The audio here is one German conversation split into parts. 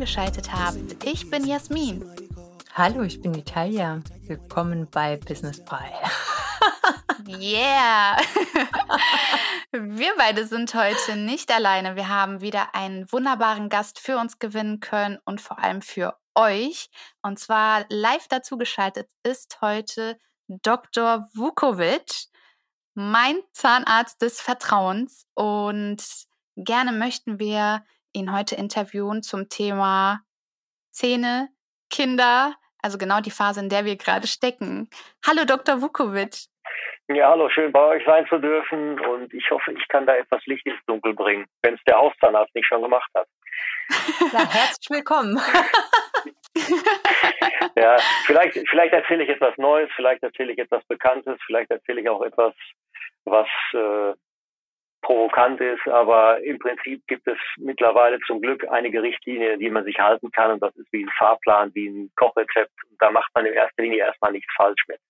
eingeschaltet habt. Ich bin Jasmin. Hallo, ich bin Italia. Willkommen bei Business Pie. yeah! Wir beide sind heute nicht alleine. Wir haben wieder einen wunderbaren Gast für uns gewinnen können und vor allem für euch. Und zwar live dazu geschaltet ist heute Dr. Vukovic, mein Zahnarzt des Vertrauens. Und gerne möchten wir ihn heute interviewen zum Thema Zähne, Kinder, also genau die Phase, in der wir gerade stecken. Hallo Dr. Vukovic. Ja, hallo, schön bei euch sein zu dürfen und ich hoffe, ich kann da etwas Licht ins Dunkel bringen, wenn es der Hauszahnarzt nicht schon gemacht hat. Ja, herzlich willkommen. ja, vielleicht, vielleicht erzähle ich etwas Neues, vielleicht erzähle ich etwas Bekanntes, vielleicht erzähle ich auch etwas, was äh, provokant ist, aber im Prinzip gibt es mittlerweile zum Glück einige Richtlinien, die man sich halten kann und das ist wie ein Fahrplan, wie ein Kochrezept. Da macht man in erster Linie erstmal nichts falsch mit.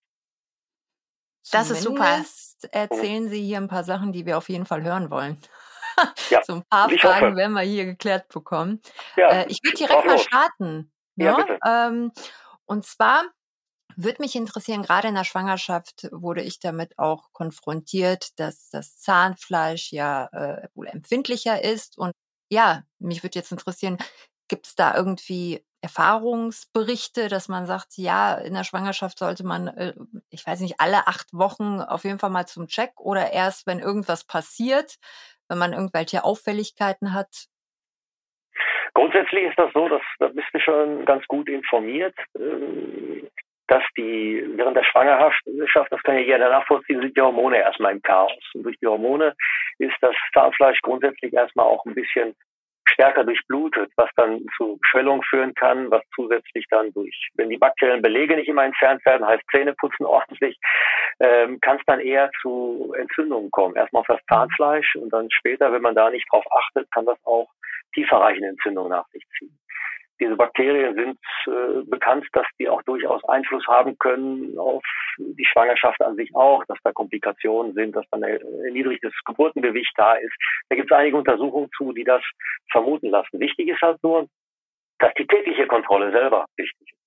Das Zumindest ist super. Erzählen Sie hier ein paar Sachen, die wir auf jeden Fall hören wollen. Ja, so ein paar Fragen hoffe. werden wir hier geklärt bekommen. Ja, äh, ich würde direkt mal starten. Ja, ja ne? ähm, und zwar würde mich interessieren, gerade in der Schwangerschaft wurde ich damit auch konfrontiert, dass das Zahnfleisch ja äh, wohl empfindlicher ist. Und ja, mich würde jetzt interessieren, gibt es da irgendwie Erfahrungsberichte, dass man sagt, ja, in der Schwangerschaft sollte man, äh, ich weiß nicht, alle acht Wochen auf jeden Fall mal zum Check oder erst, wenn irgendwas passiert, wenn man irgendwelche Auffälligkeiten hat? Grundsätzlich ist das so, dass da bist du schon ganz gut informiert. Ähm, dass die während der Schwangerschaft, das kann ja jeder nachvollziehen, sind die Hormone erstmal im Chaos. Und durch die Hormone ist das Zahnfleisch grundsätzlich erstmal auch ein bisschen stärker durchblutet, was dann zu Schwellung führen kann, was zusätzlich dann durch, wenn die bakteriellen Belege nicht immer entfernt werden, heißt Zähneputzen ordentlich, ähm, kann es dann eher zu Entzündungen kommen. Erstmal auf das Zahnfleisch und dann später, wenn man da nicht drauf achtet, kann das auch tieferreichende Entzündungen nach sich ziehen. Diese Bakterien sind äh, bekannt, dass die auch durchaus Einfluss haben können auf die Schwangerschaft an sich auch, dass da Komplikationen sind, dass dann ein niedriges Geburtengewicht da ist. Da gibt es einige Untersuchungen zu, die das vermuten lassen. Wichtig ist halt nur, dass die tägliche Kontrolle selber wichtig ist.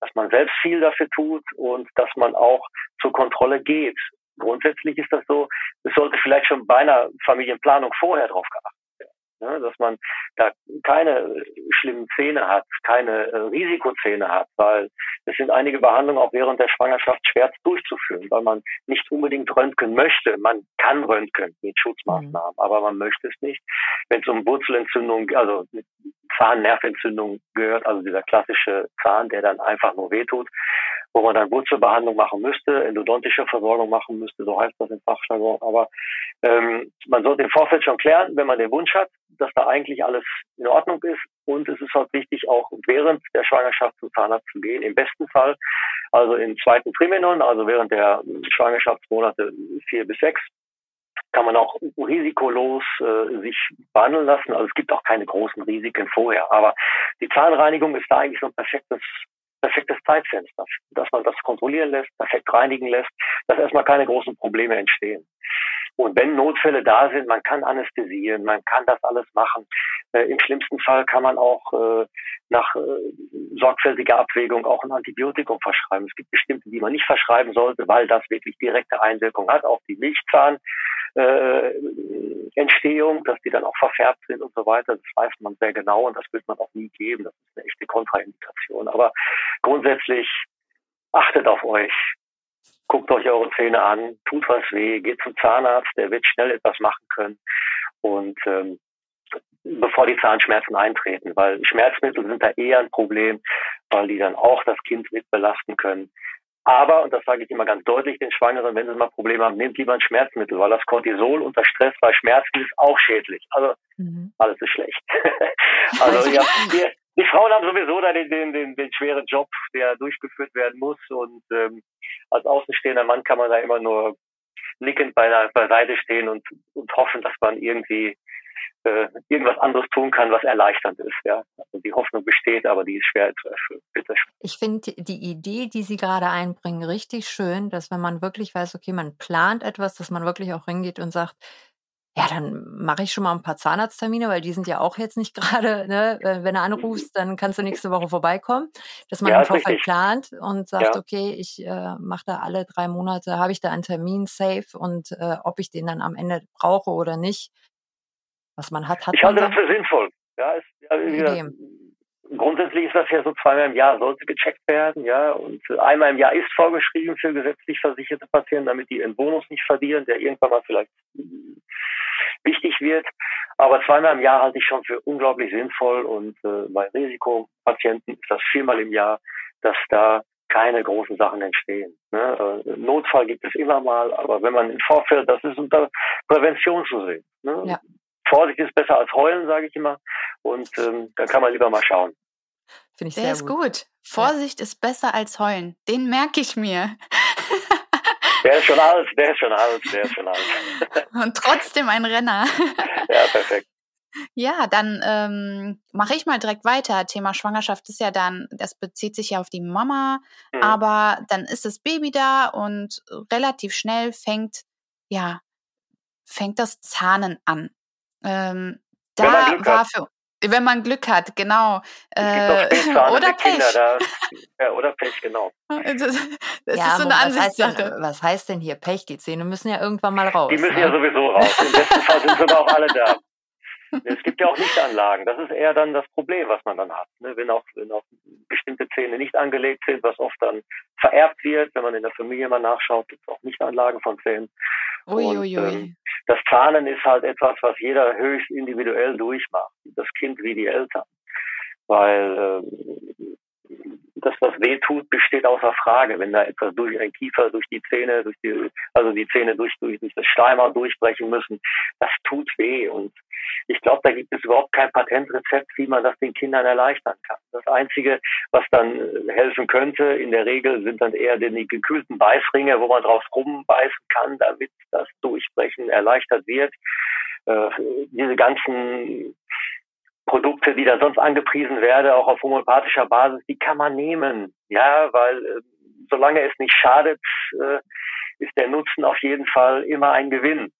Dass man selbst viel dafür tut und dass man auch zur Kontrolle geht. Grundsätzlich ist das so, es sollte vielleicht schon bei einer Familienplanung vorher drauf geachtet ne, dass man da keine schlimmen Zähne hat, keine äh, Risikozähne hat, weil es sind einige Behandlungen auch während der Schwangerschaft schwer durchzuführen, weil man nicht unbedingt röntgen möchte. Man kann röntgen mit Schutzmaßnahmen, mhm. aber man möchte es nicht. Wenn es um Wurzelentzündung, also Zahnnerventzündung gehört, also dieser klassische Zahn, der dann einfach nur wehtut, wo man dann Wurzelbehandlung machen müsste, endodontische Versorgung machen müsste, so heißt das im Fachjargon. Aber ähm, man sollte im Vorfeld schon klären, wenn man den Wunsch hat, dass da eigentlich alles in Ordnung ist. Und es ist halt wichtig, auch während der Schwangerschaft zum Zahnarzt zu gehen. Im besten Fall, also im zweiten Trimenon, also während der Schwangerschaftsmonate vier bis sechs, kann man auch risikolos äh, sich behandeln lassen. Also es gibt auch keine großen Risiken vorher. Aber die Zahnreinigung ist da eigentlich so ein perfektes perfektes Zeitfenster, dass man das kontrollieren lässt, perfekt reinigen lässt, dass erstmal keine großen Probleme entstehen. Und wenn Notfälle da sind, man kann anästhesieren, man kann das alles machen. Äh, Im schlimmsten Fall kann man auch äh, nach äh, sorgfältiger Abwägung auch ein Antibiotikum verschreiben. Es gibt bestimmte, die man nicht verschreiben sollte, weil das wirklich direkte Einwirkung hat auf die Milchzahn äh, dass die dann auch verfärbt sind und so weiter. Das weiß man sehr genau und das wird man auch nie geben. Das ist eine echte Kontraindikation. Aber grundsätzlich achtet auf euch. Guckt euch eure Zähne an, tut was weh, geht zum Zahnarzt, der wird schnell etwas machen können. Und ähm, bevor die Zahnschmerzen eintreten, weil Schmerzmittel sind da eher ein Problem, weil die dann auch das Kind mit belasten können. Aber, und das sage ich immer ganz deutlich den Schwangeren, wenn sie mal Probleme haben, nehmt lieber ein Schmerzmittel, weil das Cortisol unter Stress bei Schmerzen ist auch schädlich. Also mhm. alles ist schlecht. also ja, die, die Frauen haben sowieso da den, den, den, den schweren Job, der durchgeführt werden muss. Und ähm, als außenstehender Mann kann man da immer nur nickend beiseite stehen und, und hoffen, dass man irgendwie äh, irgendwas anderes tun kann, was erleichternd ist. Ja, also die Hoffnung besteht, aber die ist schwer zu erfüllen. Ich finde die Idee, die Sie gerade einbringen, richtig schön, dass wenn man wirklich weiß, okay, man plant etwas, dass man wirklich auch hingeht und sagt, ja, dann mache ich schon mal ein paar Zahnarzttermine, weil die sind ja auch jetzt nicht gerade, ne, wenn du anrufst, dann kannst du nächste Woche vorbeikommen. Dass man ja, im Vorfeld plant und sagt, ja. okay, ich äh, mache da alle drei Monate, habe ich da einen Termin safe und äh, ob ich den dann am Ende brauche oder nicht, was man hat, hat ich man. Ich halte das für sinnvoll. Ja, ist, ja, grundsätzlich ist das ja so zweimal im Jahr sollte gecheckt werden, ja, und einmal im Jahr ist vorgeschrieben für gesetzlich versicherte Patienten, damit die ihren Bonus nicht verlieren, der irgendwann mal vielleicht wichtig wird. Aber zweimal im Jahr halte ich schon für unglaublich sinnvoll und äh, bei Risikopatienten ist das viermal im Jahr, dass da keine großen Sachen entstehen. Ne? Äh, Notfall gibt es immer mal, aber wenn man im Vorfeld, das ist unter Prävention zu sehen. Ne? Ja. Vorsicht ist besser als heulen, sage ich immer. Und ähm, da kann man lieber mal schauen. Finde ich Der sehr ist gut. gut. Vorsicht ja. ist besser als heulen. Den merke ich mir. Der ist schon alt, der ist schon alt, der ist schon alt. Und trotzdem ein Renner. Ja, perfekt. Ja, dann ähm, mache ich mal direkt weiter. Thema Schwangerschaft ist ja dann, das bezieht sich ja auf die Mama, mhm. aber dann ist das Baby da und relativ schnell fängt, ja, fängt das Zahnen an. Ähm, da war für wenn man Glück hat, genau. Äh, oder Pech. Da, ja, oder Pech, genau. Das, das ja, ist so eine Ansichtssache. Was, was heißt denn hier Pech? Die Zähne müssen ja irgendwann mal raus. Die müssen ne? ja sowieso raus. Im besten Fall sind sie aber auch alle da. Es gibt ja auch Lichtanlagen. Das ist eher dann das Problem, was man dann hat. Ne? Wenn, auch, wenn auch bestimmte Zähne nicht angelegt sind, was oft dann vererbt wird, wenn man in der Familie mal nachschaut, gibt es auch Lichtanlagen von Zähnen. Ui, Und, ui, ui. Ähm, das Zahnen ist halt etwas, was jeder höchst individuell durchmacht. Das Kind wie die Eltern. Weil ähm, das, was weh tut, besteht außer Frage. Wenn da etwas durch ein Kiefer, durch die Zähne, durch die, also die Zähne durch, durch, durch das Schleimhaut durchbrechen müssen, das tut weh. Und ich glaube, da gibt es überhaupt kein Patentrezept, wie man das den Kindern erleichtern kann. Das Einzige, was dann äh, helfen könnte, in der Regel sind dann eher die gekühlten Beißringe, wo man drauf rumbeißen kann, damit das Durchbrechen erleichtert wird. Äh, diese ganzen Produkte, die da sonst angepriesen werden, auch auf homöopathischer Basis, die kann man nehmen. Ja, weil äh, solange es nicht schadet, äh, ist der Nutzen auf jeden Fall immer ein Gewinn.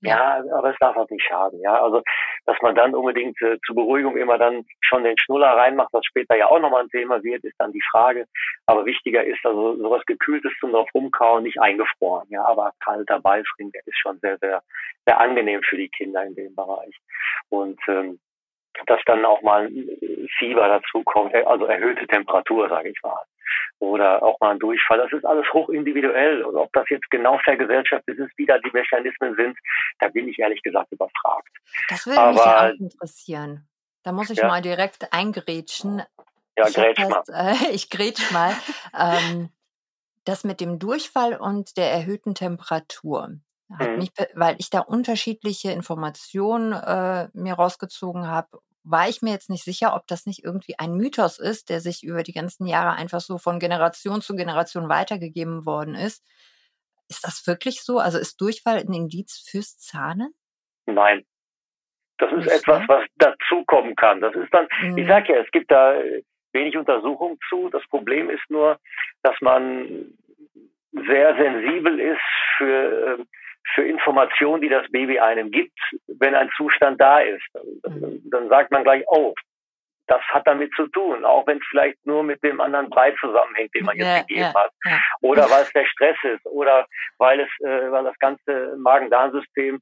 Ja, aber es darf auch nicht schaden. Ja, also dass man dann unbedingt äh, zur Beruhigung immer dann schon den Schnuller reinmacht, was später ja auch nochmal ein Thema wird, ist dann die Frage. Aber wichtiger ist also sowas Gekühltes zum drauf rumkauen, nicht eingefroren. Ja, aber kalter Beißring, der ist schon sehr, sehr, sehr angenehm für die Kinder in dem Bereich. Und ähm, dass dann auch mal ein Fieber dazu kommt, äh, also erhöhte Temperatur, sage ich mal. Oder auch mal ein Durchfall. Das ist alles hoch individuell. Und ob das jetzt genau vergesellschaftet ist, wie da die Mechanismen sind, da bin ich ehrlich gesagt überfragt. Das würde mich ja auch interessieren. Da muss ich ja. mal direkt eingrätschen. Ja, grätsch mal. Äh, ich grätsch mal. ähm, das mit dem Durchfall und der erhöhten Temperatur. Hat mhm. mich, weil ich da unterschiedliche Informationen äh, mir rausgezogen habe, war ich mir jetzt nicht sicher, ob das nicht irgendwie ein Mythos ist, der sich über die ganzen Jahre einfach so von Generation zu Generation weitergegeben worden ist. Ist das wirklich so? Also ist Durchfall ein Indiz fürs Zahnen? Nein. Das ist nicht, etwas, ne? was dazukommen kann. Das ist dann, mhm. ich sag ja, es gibt da wenig Untersuchung zu. Das Problem ist nur, dass man sehr sensibel ist für äh, für Informationen, die das Baby einem gibt, wenn ein Zustand da ist. Dann, dann sagt man gleich, oh, das hat damit zu tun, auch wenn es vielleicht nur mit dem anderen Brei zusammenhängt, den man jetzt ja, gegeben ja, hat. Ja. Oder weil es der Stress ist oder weil es, äh, weil das ganze Magen-Darm-System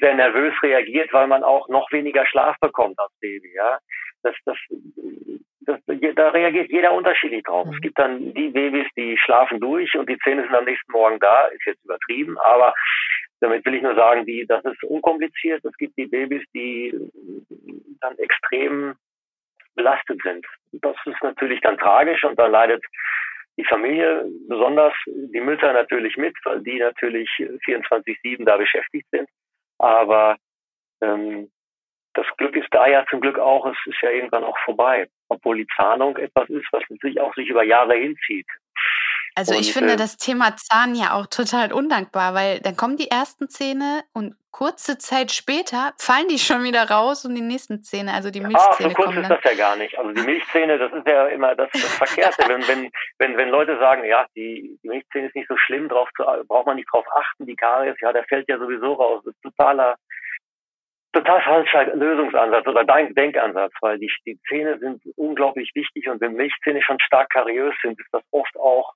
sehr nervös reagiert, weil man auch noch weniger Schlaf bekommt als Baby. Ja, das, das das, da reagiert jeder unterschiedlich drauf. Mhm. Es gibt dann die Babys, die schlafen durch und die Zähne sind am nächsten Morgen da. Ist jetzt übertrieben, aber damit will ich nur sagen, die, das ist unkompliziert. Es gibt die Babys, die dann extrem belastet sind. Das ist natürlich dann tragisch und da leidet die Familie, besonders die Mütter natürlich mit, weil die natürlich 24-7 da beschäftigt sind. Aber ähm, das Glück ist da ja zum Glück auch, es ist ja irgendwann auch vorbei. Obwohl die Zahnung etwas ist, was sich auch sich über Jahre hinzieht. Also und, ich finde äh, das Thema Zahn ja auch total undankbar, weil dann kommen die ersten Zähne und kurze Zeit später fallen die schon wieder raus und die nächsten Zähne, also die Milchzähne. Ah, so kurz ist das ja gar nicht. Also die Milchzähne, das ist ja immer das, das Verkehrte. wenn, wenn, wenn, wenn Leute sagen, ja, die, die Milchzähne ist nicht so schlimm, drauf zu, braucht man nicht drauf achten, die Karies, ja, der fällt ja sowieso raus. Das ist totaler total falscher Lösungsansatz oder Denkansatz, weil die, die Zähne sind unglaublich wichtig und wenn Milchzähne schon stark kariös sind, ist das oft auch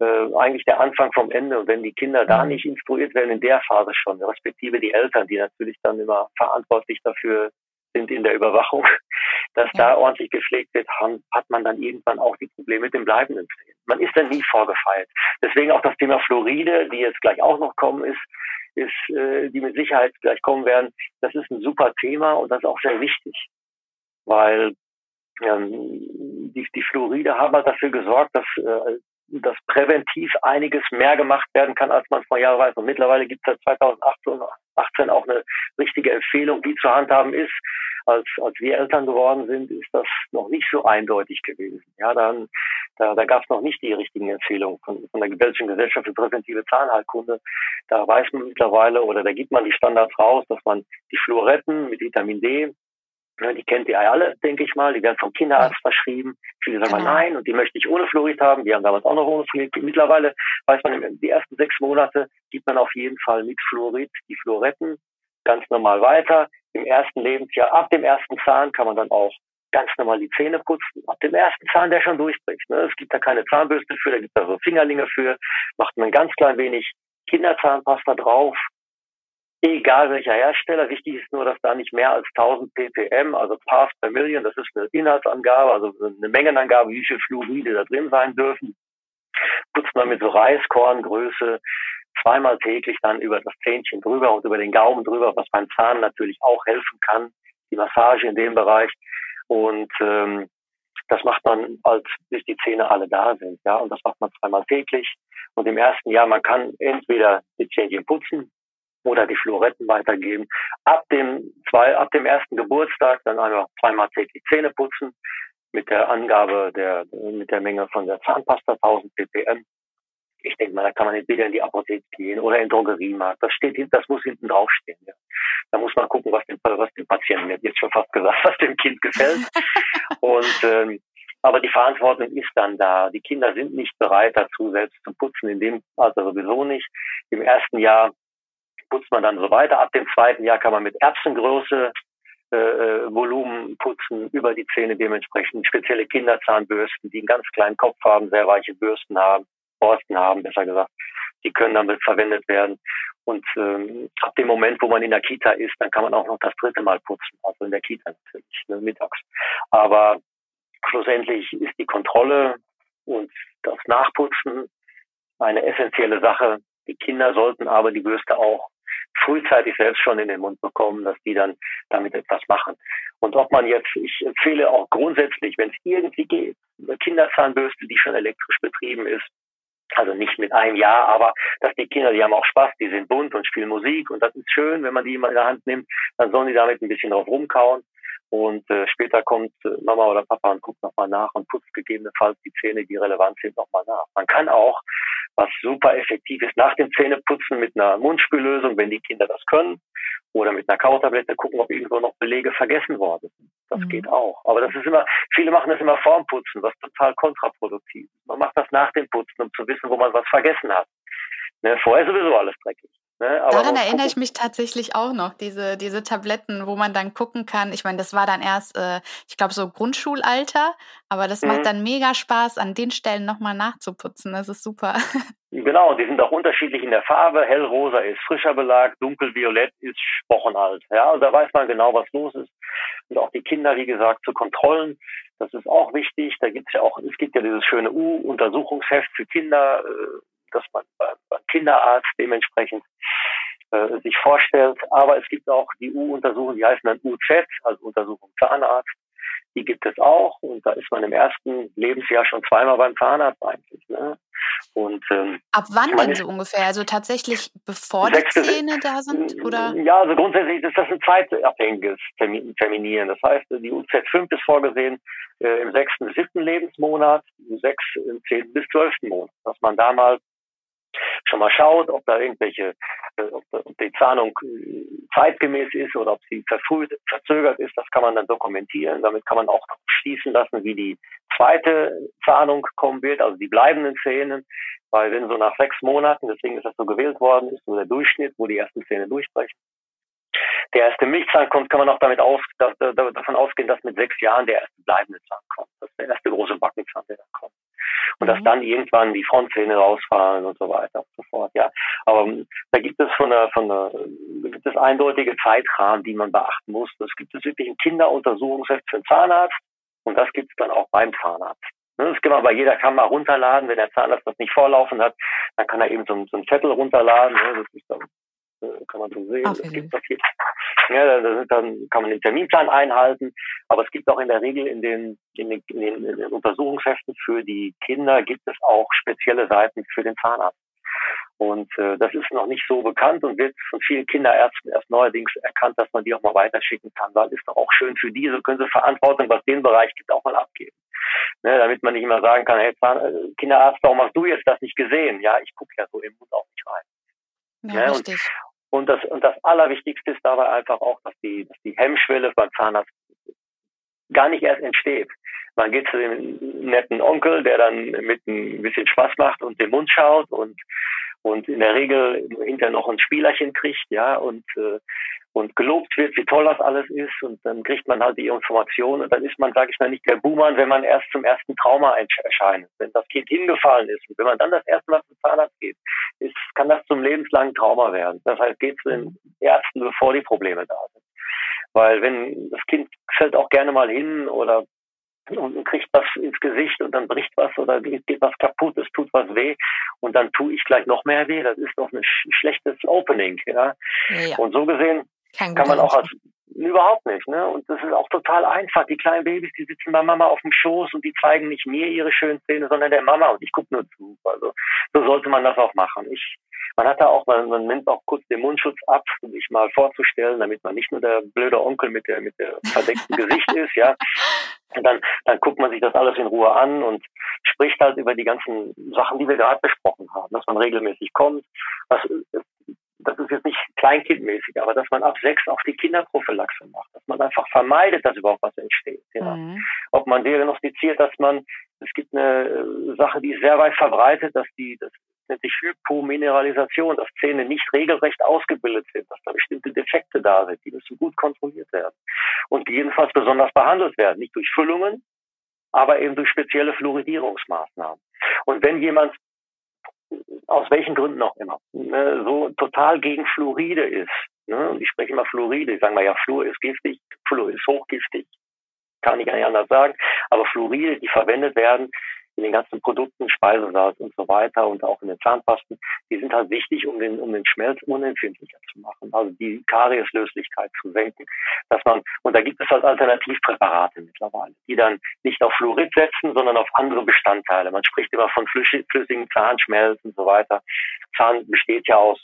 äh, eigentlich der Anfang vom Ende. Und wenn die Kinder da mhm. nicht instruiert werden in der Phase schon, respektive die Eltern, die natürlich dann immer verantwortlich dafür sind in der Überwachung, dass ja. da ordentlich gepflegt wird, hat man dann irgendwann auch die Probleme mit dem bleibenden Zähnen. Man ist dann nie vorgefeilt. Deswegen auch das Thema Fluoride, die jetzt gleich auch noch kommen, ist, ist, äh, die mit Sicherheit gleich kommen werden, das ist ein super Thema und das ist auch sehr wichtig, weil ähm, die, die Fluoride haben halt dafür gesorgt, dass, äh, dass präventiv einiges mehr gemacht werden kann, als man vor Jahren weiß. Und mittlerweile gibt es seit 2018 auch eine richtige Empfehlung, wie zu handhaben ist als, als wir Eltern geworden sind, ist das noch nicht so eindeutig gewesen. Ja, dann, da, da gab es noch nicht die richtigen Empfehlungen von, von der Belgischen Gesellschaft für präventive Zahnheilkunde. Da weiß man mittlerweile oder da gibt man die Standards raus, dass man die Fluoretten mit Vitamin D die kennt ihr alle, denke ich mal. Die werden vom Kinderarzt verschrieben. Viele sagen genau. mal nein und die möchte ich ohne Fluorid haben. Die haben damals auch noch ohne Fluorid. Mittlerweile weiß man, die ersten sechs Monate gibt man auf jeden Fall mit Fluorid die Fluoretten ganz normal weiter im ersten Lebensjahr, ab dem ersten Zahn kann man dann auch ganz normal die Zähne putzen. Ab dem ersten Zahn, der schon durchbricht. Ne? Es gibt da keine Zahnbürste für, da gibt es da so Fingerlinge für. Macht man ganz klein wenig Kinderzahnpasta drauf. Egal welcher Hersteller. Wichtig ist nur, dass da nicht mehr als 1000 ppm, also Parts per Million, das ist eine Inhaltsangabe, also eine Mengenangabe, wie viel Fluoride da drin sein dürfen. Putzt man mit so Reiskorngröße zweimal täglich dann über das Zähnchen drüber und über den Gaumen drüber, was beim Zahn natürlich auch helfen kann, die Massage in dem Bereich. Und ähm, das macht man, als bis die Zähne alle da sind. Ja, und das macht man zweimal täglich. Und im ersten Jahr, man kann entweder die Zähnchen putzen oder die Fluoretten weitergeben. Ab dem zwei, ab dem ersten Geburtstag dann einmal zweimal täglich Zähne putzen mit der Angabe der mit der Menge von der Zahnpasta 1000 ppm ich denke mal, da kann man entweder in die Apotheke gehen oder in den Drogeriemarkt. Das steht, das muss hinten draufstehen. Ja. Da muss man gucken, was dem, was dem Patienten, jetzt schon fast gesagt, was dem Kind gefällt. Und ähm, aber die Verantwortung ist dann da. Die Kinder sind nicht bereit dazu, selbst zu putzen. In dem Alter sowieso nicht. Im ersten Jahr putzt man dann so weiter. Ab dem zweiten Jahr kann man mit Erbsengröße äh, äh Volumen putzen, über die Zähne dementsprechend. Spezielle Kinderzahnbürsten, die einen ganz kleinen Kopf haben, sehr weiche Bürsten haben. Borsten haben, besser gesagt. Die können damit verwendet werden. Und ähm, ab dem Moment, wo man in der Kita ist, dann kann man auch noch das dritte Mal putzen, also in der Kita natürlich, ne, mittags. Aber schlussendlich ist die Kontrolle und das Nachputzen eine essentielle Sache. Die Kinder sollten aber die Bürste auch frühzeitig selbst schon in den Mund bekommen, dass die dann damit etwas machen. Und ob man jetzt, ich empfehle auch grundsätzlich, wenn es irgendwie geht, eine Kinderzahnbürste, die schon elektrisch betrieben ist, also nicht mit einem Jahr, aber dass die Kinder, die haben auch Spaß, die sind bunt und spielen Musik und das ist schön, wenn man die immer in der Hand nimmt, dann sollen die damit ein bisschen drauf rumkauen und äh, später kommt äh, Mama oder Papa und guckt nochmal nach und putzt gegebenenfalls die Zähne, die relevant sind, nochmal nach. Man kann auch, was super effektiv ist, nach dem Zähneputzen mit einer Mundspüllösung, wenn die Kinder das können, oder mit einer Kautablette gucken, ob irgendwo noch Belege vergessen worden sind. Das mhm. geht auch. Aber das ist immer, viele machen das immer vorm Putzen, was total kontraproduktiv ist. Man macht das nach dem Putzen, um zu wissen, wo man was vergessen hat. Ne, vorher sowieso alles dreckig. Ne, Daran erinnere ich mich tatsächlich auch noch, diese, diese Tabletten, wo man dann gucken kann. Ich meine, das war dann erst, äh, ich glaube, so Grundschulalter, aber das mhm. macht dann mega Spaß, an den Stellen nochmal nachzuputzen. Das ist super. Genau, die sind auch unterschiedlich in der Farbe. Hellrosa ist frischer Belag, dunkelviolett ist wochenalt. Ja, und da weiß man genau, was los ist. Und auch die Kinder, wie gesagt, zu Kontrollen. Das ist auch wichtig. Da gibt es ja auch, es gibt ja dieses schöne U-Untersuchungsheft für Kinder, äh, das man beim Kinderarzt dementsprechend äh, sich vorstellt. Aber es gibt auch die U-Untersuchungen, die heißen dann UZ, also Untersuchung Zahnarzt. die gibt es auch und da ist man im ersten Lebensjahr schon zweimal beim Zahnarzt eigentlich. Ne? Und, ähm, Ab wann denn so ungefähr? Also tatsächlich bevor die Zähne da sind? Oder? Ja, also grundsätzlich ist das ein zeitabhängiges Terminieren. Das heißt, die UZ5 ist vorgesehen äh, im sechsten bis siebten Lebensmonat, im sechs, im zehnten bis zwölften Monat. Dass man da mal schon mal schaut, ob da irgendwelche, äh, ob, die Zahnung äh, zeitgemäß ist oder ob sie verfrüht, verzögert ist, das kann man dann dokumentieren. Damit kann man auch schließen lassen, wie die zweite Zahnung kommen wird, also die bleibenden Zähne. Weil wenn so nach sechs Monaten, deswegen ist das so gewählt worden, ist so der Durchschnitt, wo die ersten Zähne durchbrechen. Der erste Milchzahn kommt, kann man auch damit aus, da, da, davon ausgehen, dass mit sechs Jahren der erste bleibende Zahn kommt. Das ist der erste große Backenzahn, der dann kommt und mhm. dass dann irgendwann die Frontzähne rausfallen und so weiter und so fort. Ja, aber ähm, da gibt es von der, von der, gibt es eindeutige Zeitrahmen, die man beachten muss. Das gibt es wirklich ein Kinderuntersuchungsheft für den Zahnarzt und das gibt es dann auch beim Zahnarzt. Ne, das kann man bei jeder Kammer runterladen. Wenn der Zahnarzt das nicht vorlaufen hat, dann kann er eben so, so einen Zettel runterladen. Ne, das ist dann kann man so sehen. Ach, es gibt hier, ja, dann kann man den Terminplan einhalten, aber es gibt auch in der Regel in den, in den, in den, in den Untersuchungsheften für die Kinder gibt es auch spezielle Seiten für den Zahnarzt. Und äh, das ist noch nicht so bekannt und wird von vielen Kinderärzten erst neuerdings erkannt, dass man die auch mal weiterschicken kann, weil ist doch auch schön für die, so können sie Verantwortung, was den Bereich gibt, auch mal abgeben. Ne, damit man nicht immer sagen kann, hey Zahn, äh, Kinderarzt, warum hast du jetzt das nicht gesehen? Ja, ich gucke ja so im Mund auch nicht rein. Ja, ja und, und, das, und das Allerwichtigste ist dabei einfach auch, dass die, dass die Hemmschwelle beim Zahnarzt gar nicht erst entsteht. Man geht zu dem netten Onkel, der dann mit ein bisschen Spaß macht und den Mund schaut und und in der Regel hinterher noch ein Spielerchen kriegt, ja, und äh, und gelobt wird, wie toll das alles ist und dann kriegt man halt die Information und dann ist man, sage ich mal, nicht der Buhmann, wenn man erst zum ersten Trauma erscheint. Wenn das Kind hingefallen ist und wenn man dann das erste Mal zum Zahnarzt geht, ist, kann das zum lebenslangen Trauma werden. Das heißt, geht zu den Ärzten, bevor die Probleme da sind. Weil wenn das Kind fällt auch gerne mal hin oder und kriegt was ins Gesicht und dann bricht was oder geht was kaputt, es tut was weh und dann tue ich gleich noch mehr weh. Das ist doch ein schlechtes Opening, ja. ja. Und so gesehen Kein kann man auch als Überhaupt nicht, ne? Und das ist auch total einfach. Die kleinen Babys, die sitzen bei Mama auf dem Schoß und die zeigen nicht mir ihre schönen Zähne, sondern der Mama und ich gucke nur zu. Also so sollte man das auch machen. Ich, man hat da auch, man, man nimmt auch kurz den Mundschutz ab, um sich mal vorzustellen, damit man nicht nur der blöde Onkel mit der mit der verdeckten Gesicht ist, ja. Und dann, dann guckt man sich das alles in Ruhe an und spricht halt über die ganzen Sachen, die wir gerade besprochen haben, dass man regelmäßig kommt, was das ist jetzt nicht kleinkindmäßig, aber dass man ab sechs auch die Kinderprophylaxe macht, dass man einfach vermeidet, dass überhaupt was entsteht. Ja. Mhm. Ob man diagnostiziert, dass man, es gibt eine äh, Sache, die ist sehr weit verbreitet, dass die, das nennt sich Hypomineralisation, dass Zähne nicht regelrecht ausgebildet sind, dass da bestimmte Defekte da sind, die müssen gut kontrolliert werden und jedenfalls besonders behandelt werden, nicht durch Füllungen, aber eben durch spezielle Fluoridierungsmaßnahmen. Und wenn jemand aus welchen Gründen auch immer, ne, so total gegen Fluoride ist. Ne? Ich spreche immer Fluoride, ich sage mal, ja, Fluor ist giftig, Fluor ist hochgiftig, kann ich gar nicht anders sagen, aber Fluoride, die verwendet werden, in den ganzen Produkten, Speisesalz und so weiter und auch in den Zahnpasten, die sind halt wichtig, um den, um den Schmelz unempfindlicher zu machen, also die Karieslöslichkeit zu senken, dass man, und da gibt es halt Alternativpräparate mittlerweile, die dann nicht auf Fluorid setzen, sondern auf andere Bestandteile. Man spricht immer von flüssigen Zahnschmelz und so weiter. Zahn besteht ja aus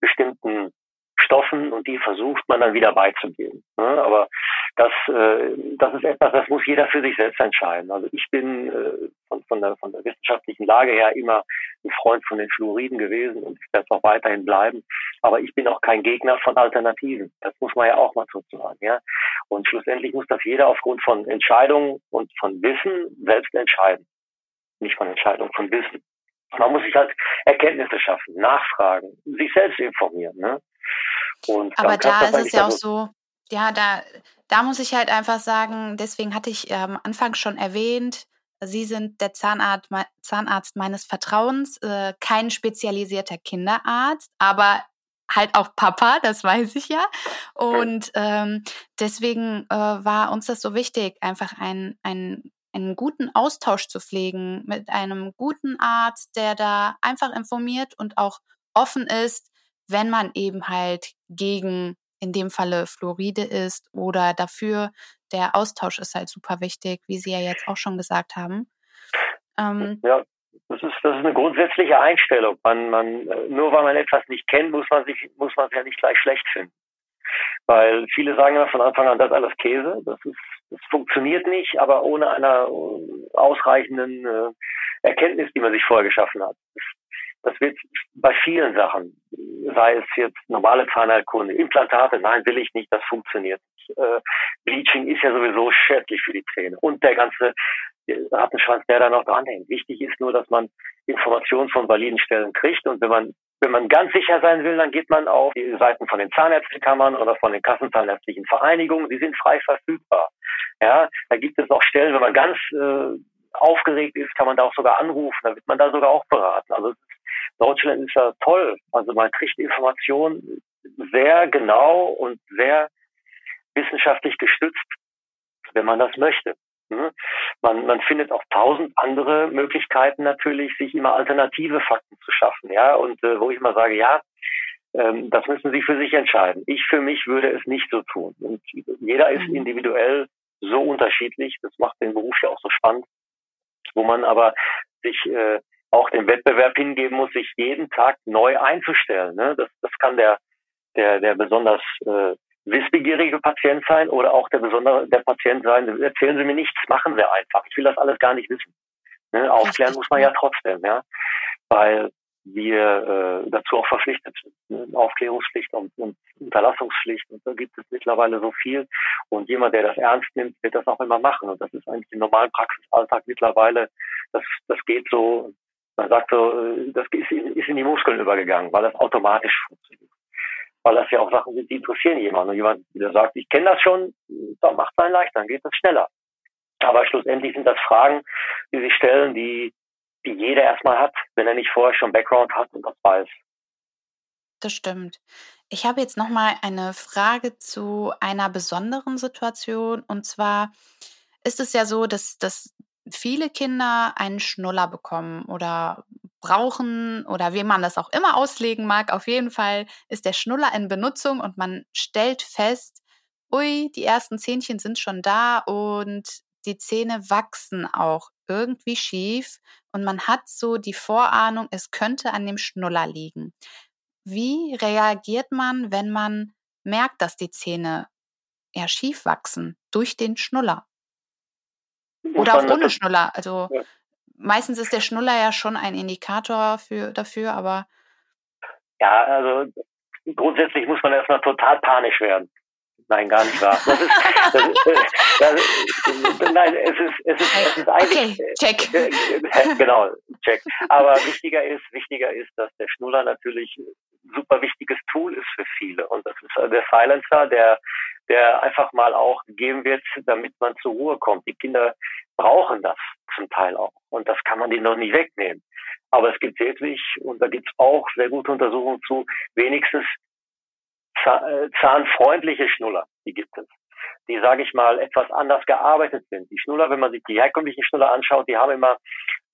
bestimmten Stoffen und die versucht man dann wieder beizugeben. Ne? Aber das, äh, das ist etwas, das muss jeder für sich selbst entscheiden. Also ich bin äh, von, von, der, von der wissenschaftlichen Lage her immer ein Freund von den Fluoriden gewesen und ich werde es auch weiterhin bleiben. Aber ich bin auch kein Gegner von Alternativen. Das muss man ja auch mal so sagen. Ja? Und schlussendlich muss das jeder aufgrund von Entscheidungen und von Wissen selbst entscheiden. Nicht von Entscheidungen, von Wissen. Man muss sich halt Erkenntnisse schaffen, nachfragen, sich selbst informieren. Ne? Und Aber da ist es ja auch so, ja, da, da muss ich halt einfach sagen, deswegen hatte ich am ähm, Anfang schon erwähnt, Sie sind der Zahnarzt, Zahnarzt meines Vertrauens, äh, kein spezialisierter Kinderarzt, aber halt auch Papa, das weiß ich ja. Und ähm, deswegen äh, war uns das so wichtig, einfach ein, ein, einen guten Austausch zu pflegen mit einem guten Arzt, der da einfach informiert und auch offen ist, wenn man eben halt gegen in dem Falle Fluoride ist oder dafür, der Austausch ist halt super wichtig, wie Sie ja jetzt auch schon gesagt haben. Ähm, ja, das ist, das ist eine grundsätzliche Einstellung. Man, man, nur weil man etwas nicht kennt, muss man sich, muss man es ja nicht gleich schlecht finden. Weil viele sagen ja von Anfang an, das alles Käse. Das ist, das funktioniert nicht, aber ohne einer ausreichenden äh, Erkenntnis, die man sich vorher geschaffen hat. Das, wird bei vielen Sachen, sei es jetzt normale Zahnheilkunde, Implantate, nein, will ich nicht, das funktioniert nicht. Äh, Bleaching ist ja sowieso schädlich für die Zähne. Und der ganze Rattenschwanz, der da noch dranhängt. Wichtig ist nur, dass man Informationen von validen Stellen kriegt und wenn man wenn man ganz sicher sein will, dann geht man auf die Seiten von den Zahnärztekammern oder von den Kassenzahnärztlichen Vereinigungen. Die sind frei verfügbar. Ja, da gibt es auch Stellen, wenn man ganz äh, aufgeregt ist, kann man da auch sogar anrufen. Da wird man da sogar auch beraten. Also Deutschland ist ja toll. Also man kriegt Informationen sehr genau und sehr wissenschaftlich gestützt, wenn man das möchte. Ne? Man, man findet auch tausend andere Möglichkeiten natürlich, sich immer alternative Fakten zu schaffen. Ja, und äh, wo ich mal sage, ja, ähm, das müssen Sie für sich entscheiden. Ich für mich würde es nicht so tun. Und jeder ist mhm. individuell so unterschiedlich. Das macht den Beruf ja auch so spannend, wo man aber sich äh, auch den Wettbewerb hingeben muss, sich jeden Tag neu einzustellen. Ne? Das, das kann der der, der besonders äh, wissbegierige Patient sein oder auch der besondere der Patient sein, erzählen Sie mir nichts, machen wir einfach. Ich will das alles gar nicht wissen. Ne? Aufklären muss man ja trotzdem, ja. Weil wir äh, dazu auch verpflichtet sind. Ne? Aufklärungspflicht und, und Unterlassungspflicht und da gibt es mittlerweile so viel. Und jemand, der das ernst nimmt, wird das auch immer machen. Und das ist eigentlich im normalen Praxisalltag mittlerweile, das, das geht so, man sagt so, äh, das ist in, ist in die Muskeln übergegangen, weil das automatisch funktioniert weil das ja auch Sachen sind, die interessieren jemanden. Und jemand, der sagt, ich kenne das schon, dann macht es einen leicht, dann geht es schneller. Aber schlussendlich sind das Fragen, die sich stellen, die, die jeder erstmal hat, wenn er nicht vorher schon Background hat und das weiß. Das stimmt. Ich habe jetzt nochmal eine Frage zu einer besonderen Situation. Und zwar ist es ja so, dass, dass viele Kinder einen Schnuller bekommen oder brauchen oder wie man das auch immer auslegen mag. Auf jeden Fall ist der Schnuller in Benutzung und man stellt fest, ui, die ersten Zähnchen sind schon da und die Zähne wachsen auch irgendwie schief und man hat so die Vorahnung, es könnte an dem Schnuller liegen. Wie reagiert man, wenn man merkt, dass die Zähne eher schief wachsen durch den Schnuller? Oder auch ohne Schnuller. Also ja. meistens ist der Schnuller ja schon ein Indikator für, dafür, aber. Ja, also grundsätzlich muss man erstmal total panisch werden. Nein, gar nicht wahr. Das ist, das ist, das ist, nein, es ist, es ist, es ist eigentlich. Okay, check. Äh, äh, genau, check. Aber wichtiger ist, wichtiger ist, dass der Schnuller natürlich ein super wichtiges Tool ist für viele. Und das ist der Silencer, der, der einfach mal auch gegeben wird, damit man zur Ruhe kommt. Die Kinder brauchen das zum Teil auch. Und das kann man denen noch nicht wegnehmen. Aber es gibt wirklich, und da gibt es auch sehr gute Untersuchungen zu, wenigstens äh, zahnfreundliche Schnuller, die gibt es. Die, sage ich mal, etwas anders gearbeitet sind. Die Schnuller, wenn man sich die herkömmlichen Schnuller anschaut, die haben immer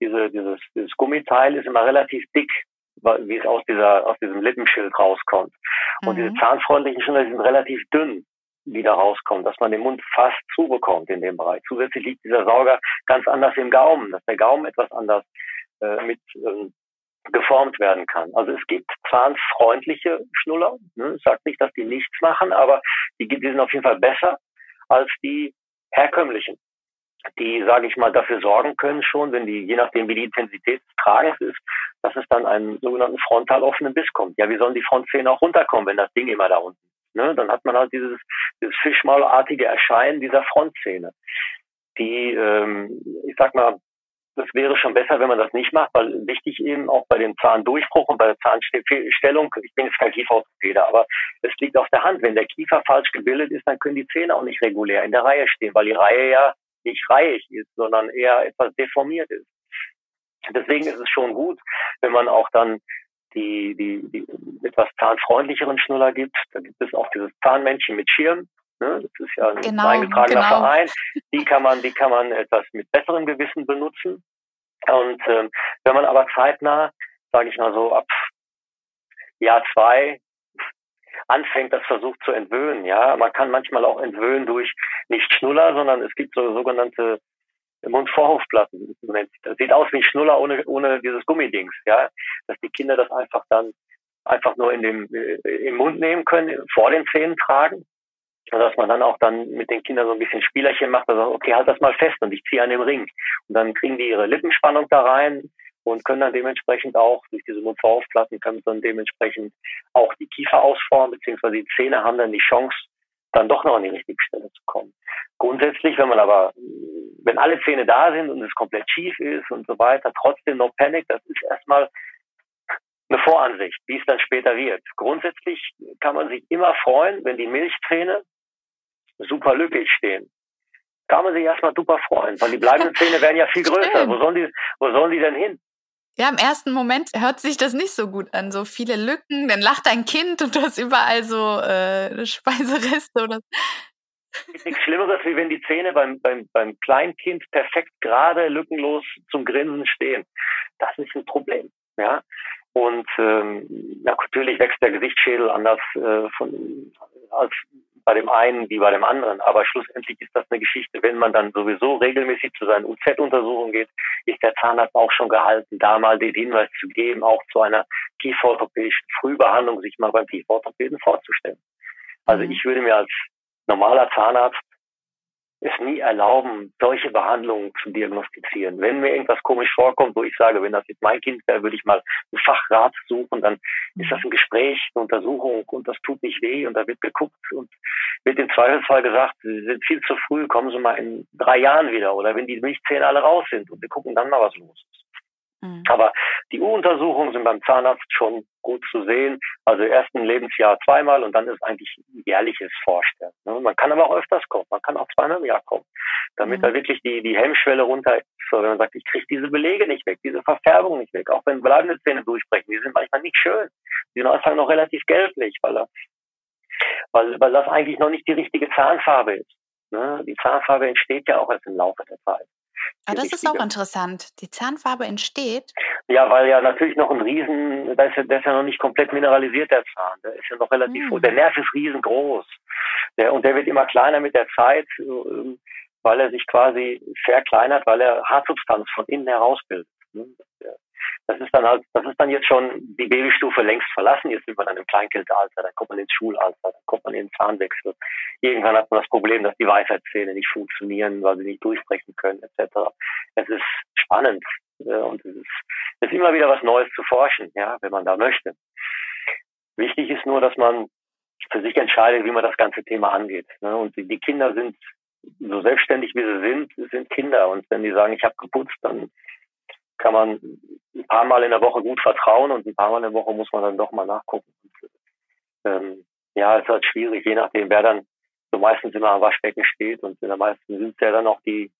diese, dieses, dieses Gummiteil ist immer relativ dick, wie es aus dieser, aus diesem Lippenschild rauskommt. Und mhm. diese zahnfreundlichen Schnuller sind relativ dünn die da rauskommen, dass man den Mund fast zubekommt in dem Bereich. Zusätzlich liegt dieser Sauger ganz anders im Gaumen, dass der Gaumen etwas anders äh, mit ähm, geformt werden kann. Also es gibt zahnfreundliche Schnuller. Ne? Ich nicht, dass die nichts machen, aber die, die sind auf jeden Fall besser als die herkömmlichen, die, sage ich mal, dafür sorgen können schon, wenn die, je nachdem wie die Intensität des Tragens ist, dass es dann einen sogenannten frontal offenen Biss kommt. Ja, wie sollen die Frontzähne auch runterkommen, wenn das Ding immer da unten ist? Ne? Dann hat man halt dieses, dieses Fischmaulartige Erscheinen dieser Frontzähne, die, ähm, ich sag mal, das wäre schon besser, wenn man das nicht macht, weil wichtig eben auch bei dem Zahndurchbruch und bei der Zahnstellung, ich bin jetzt kein Kieferorthopäde, aber es liegt auf der Hand. Wenn der Kiefer falsch gebildet ist, dann können die Zähne auch nicht regulär in der Reihe stehen, weil die Reihe ja nicht reihig ist, sondern eher etwas deformiert ist. Deswegen ist es schon gut, wenn man auch dann die, die, die etwas zahnfreundlicheren Schnuller gibt. Da gibt es auch dieses Zahnmännchen mit Schirm. Ne? Das ist ja ein genau, eingetragener genau. Verein. Die kann man, die kann man etwas mit besserem Gewissen benutzen. Und ähm, wenn man aber zeitnah, sage ich mal so, ab Jahr zwei anfängt, das versucht zu entwöhnen. Ja, man kann manchmal auch entwöhnen durch nicht Schnuller, sondern es gibt so sogenannte Mundvorhofplatten. Das sieht aus wie Schnuller ohne, ohne dieses Gummidings, ja, dass die Kinder das einfach dann einfach nur in dem, äh, im Mund nehmen können, vor den Zähnen tragen. Und dass man dann auch dann mit den Kindern so ein bisschen Spielerchen macht, also okay, halt das mal fest und ich ziehe an dem Ring. Und dann kriegen die ihre Lippenspannung da rein und können dann dementsprechend auch durch diese Mundvorhofplatten können dann dementsprechend auch die Kiefer ausformen, beziehungsweise die Zähne haben dann die Chance, dann doch noch an die richtige Stelle zu kommen. Grundsätzlich, wenn man aber, wenn alle Zähne da sind und es komplett schief ist und so weiter, trotzdem no panic, das ist erstmal eine Voransicht, wie es dann später wird. Grundsätzlich kann man sich immer freuen, wenn die Milchzähne super lückig stehen. Kann man sich erstmal super freuen, weil die bleibenden Zähne werden ja viel größer. Wo sollen die, wo sollen die denn hin? Ja, im ersten Moment hört sich das nicht so gut an. So viele Lücken, dann lacht ein Kind und du hast überall so äh, Speisereste oder. Ist nichts Schlimmeres, wie wenn die Zähne beim, beim, beim Kleinkind perfekt gerade lückenlos zum Grinsen stehen. Das ist ein Problem. Ja. Und ähm, natürlich wächst der Gesichtsschädel anders äh, von, als bei dem einen wie bei dem anderen. Aber schlussendlich ist das eine Geschichte, wenn man dann sowieso regelmäßig zu seinen UZ-Untersuchungen geht, ist der Zahnarzt auch schon gehalten, da mal den Hinweis zu geben, auch zu einer kieferorthopädischen Frühbehandlung sich mal beim Kieferorthopäden vorzustellen. Also mhm. ich würde mir als normaler Zahnarzt es nie erlauben, solche Behandlungen zu diagnostizieren. Wenn mir irgendwas komisch vorkommt, wo ich sage, wenn das jetzt mein Kind wäre, würde ich mal einen Fachrat suchen, dann ist das ein Gespräch, eine Untersuchung und das tut nicht weh und da wird geguckt und wird im Zweifelsfall gesagt, Sie sind viel zu früh, kommen Sie mal in drei Jahren wieder oder wenn die Milchzähne alle raus sind und wir gucken dann mal, was los ist. Mhm. Aber die U-Untersuchungen sind beim Zahnarzt schon gut zu sehen. Also ersten Lebensjahr zweimal und dann ist eigentlich jährliches Vorstellen. Ne? Man kann aber auch öfters kommen. Man kann auch zweimal im Jahr kommen, damit mhm. da wirklich die, die Hemmschwelle runter ist. So, wenn man sagt, ich kriege diese Belege nicht weg, diese Verfärbung nicht weg, auch wenn bleibende Zähne durchbrechen, die sind manchmal nicht schön. Die sind am Anfang noch relativ gelblich, weil, weil, weil das eigentlich noch nicht die richtige Zahnfarbe ist. Ne? Die Zahnfarbe entsteht ja auch erst im Laufe der Zeit. Ah, das ist auch interessant. Die Zahnfarbe entsteht. Ja, weil ja natürlich noch ein Riesen, da ist ja, der ist ja noch nicht komplett mineralisiert, der Zahn. Der ist ja noch relativ, hm. der Nerv ist riesengroß. Der, und der wird immer kleiner mit der Zeit, ähm, weil er sich quasi verkleinert, weil er Hartsubstanz von innen heraus bildet. Ne? Das ist dann halt, das ist dann jetzt schon die Babystufe längst verlassen. Jetzt sind wir dann im Kleinkindalter, dann kommt man ins Schulalter, dann kommt man in den Zahnwechsel. Irgendwann hat man das Problem, dass die Weisheitszähne nicht funktionieren, weil sie nicht durchbrechen können, etc. Es ist spannend äh, und es ist, es ist immer wieder was Neues zu forschen, ja, wenn man da möchte. Wichtig ist nur, dass man für sich entscheidet, wie man das ganze Thema angeht. Ne? Und die, Kinder sind so selbstständig wie sie sind, sind Kinder. Und wenn die sagen, ich habe geputzt, dann kann man ein paar Mal in der Woche gut vertrauen und ein paar Mal in der Woche muss man dann doch mal nachgucken. Ähm, ja, es ist halt schwierig, je nachdem, wer dann so meistens immer am Waschbecken steht und in der meisten sind es ja dann auch die,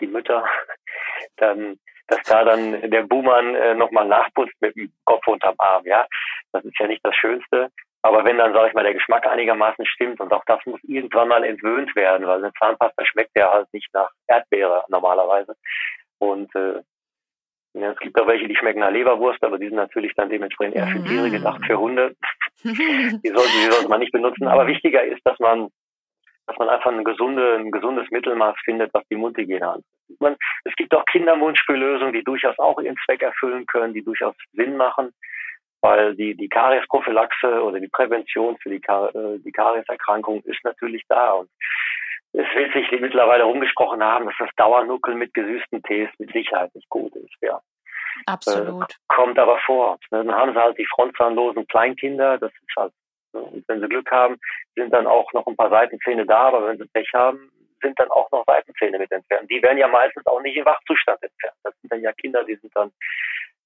die Mütter, dann, dass da dann der Buhmann äh, nochmal nachputzt mit dem Kopf unterm Arm, ja. Das ist ja nicht das Schönste. Aber wenn dann, sage ich mal, der Geschmack einigermaßen stimmt und auch das muss irgendwann mal entwöhnt werden, weil eine Zahnpasta schmeckt ja halt nicht nach Erdbeere normalerweise. Und äh, ja, es gibt auch welche, die schmecken nach Leberwurst, aber die sind natürlich dann dementsprechend eher für Tiere gedacht, für Hunde. die, sollte, die sollte man nicht benutzen. Aber wichtiger ist, dass man, dass man einfach ein, gesunde, ein gesundes Mittelmaß findet, was die Mundhygiene angeht. Man, es gibt auch Kindermundspüllösungen, die durchaus auch ihren Zweck erfüllen können, die durchaus Sinn machen, weil die, die Kariesprophylaxe oder die Prävention für die, Kar äh, die Karieserkrankung ist natürlich da. Und es wird sich mittlerweile rumgesprochen haben, dass das Dauernuckeln mit gesüßten Tees mit Sicherheit nicht gut ist. Ja. Absolut. Äh, kommt aber vor. Dann haben sie halt die frontzahnlosen Kleinkinder, das ist halt, ne, und wenn sie Glück haben, sind dann auch noch ein paar Seitenzähne da, aber wenn sie Pech haben, sind dann auch noch Seitenzähne mit entfernt. Die werden ja meistens auch nicht im Wachzustand entfernt. Das sind dann ja Kinder, die sind dann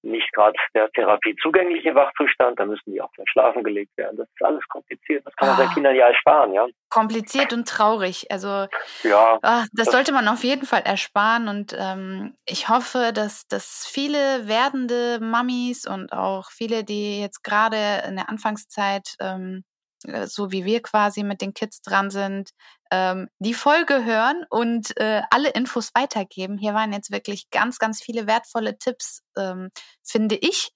nicht gerade der Therapie zugängliche Wachzustand, da müssen die auch dann schlafen gelegt werden. Das ist alles kompliziert. Das kann man ah. seinen Kindern ja ersparen, ja. Kompliziert und traurig. Also ja, ach, das, das, sollte man auf jeden Fall ersparen und ähm, ich hoffe, dass, dass viele werdende Mamis und auch viele, die jetzt gerade in der Anfangszeit ähm, äh, so wie wir quasi mit den Kids dran sind, ähm, die Folge hören und äh, alle Infos weitergeben. Hier waren jetzt wirklich ganz, ganz viele wertvolle Tipps, ähm, finde ich.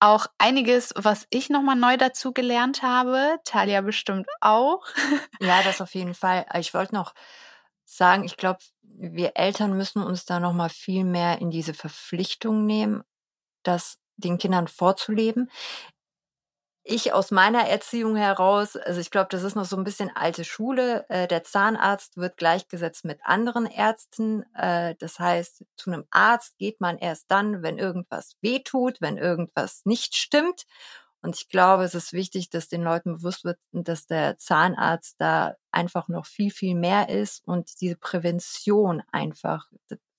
auch einiges, was ich nochmal neu dazu gelernt habe. Talia bestimmt auch. Ja, das auf jeden Fall. Ich wollte noch sagen, ich glaube, wir Eltern müssen uns da nochmal viel mehr in diese Verpflichtung nehmen, das den Kindern vorzuleben ich aus meiner Erziehung heraus, also ich glaube, das ist noch so ein bisschen alte Schule. Äh, der Zahnarzt wird gleichgesetzt mit anderen Ärzten. Äh, das heißt, zu einem Arzt geht man erst dann, wenn irgendwas wehtut, wenn irgendwas nicht stimmt. Und ich glaube, es ist wichtig, dass den Leuten bewusst wird, dass der Zahnarzt da einfach noch viel, viel mehr ist und diese Prävention einfach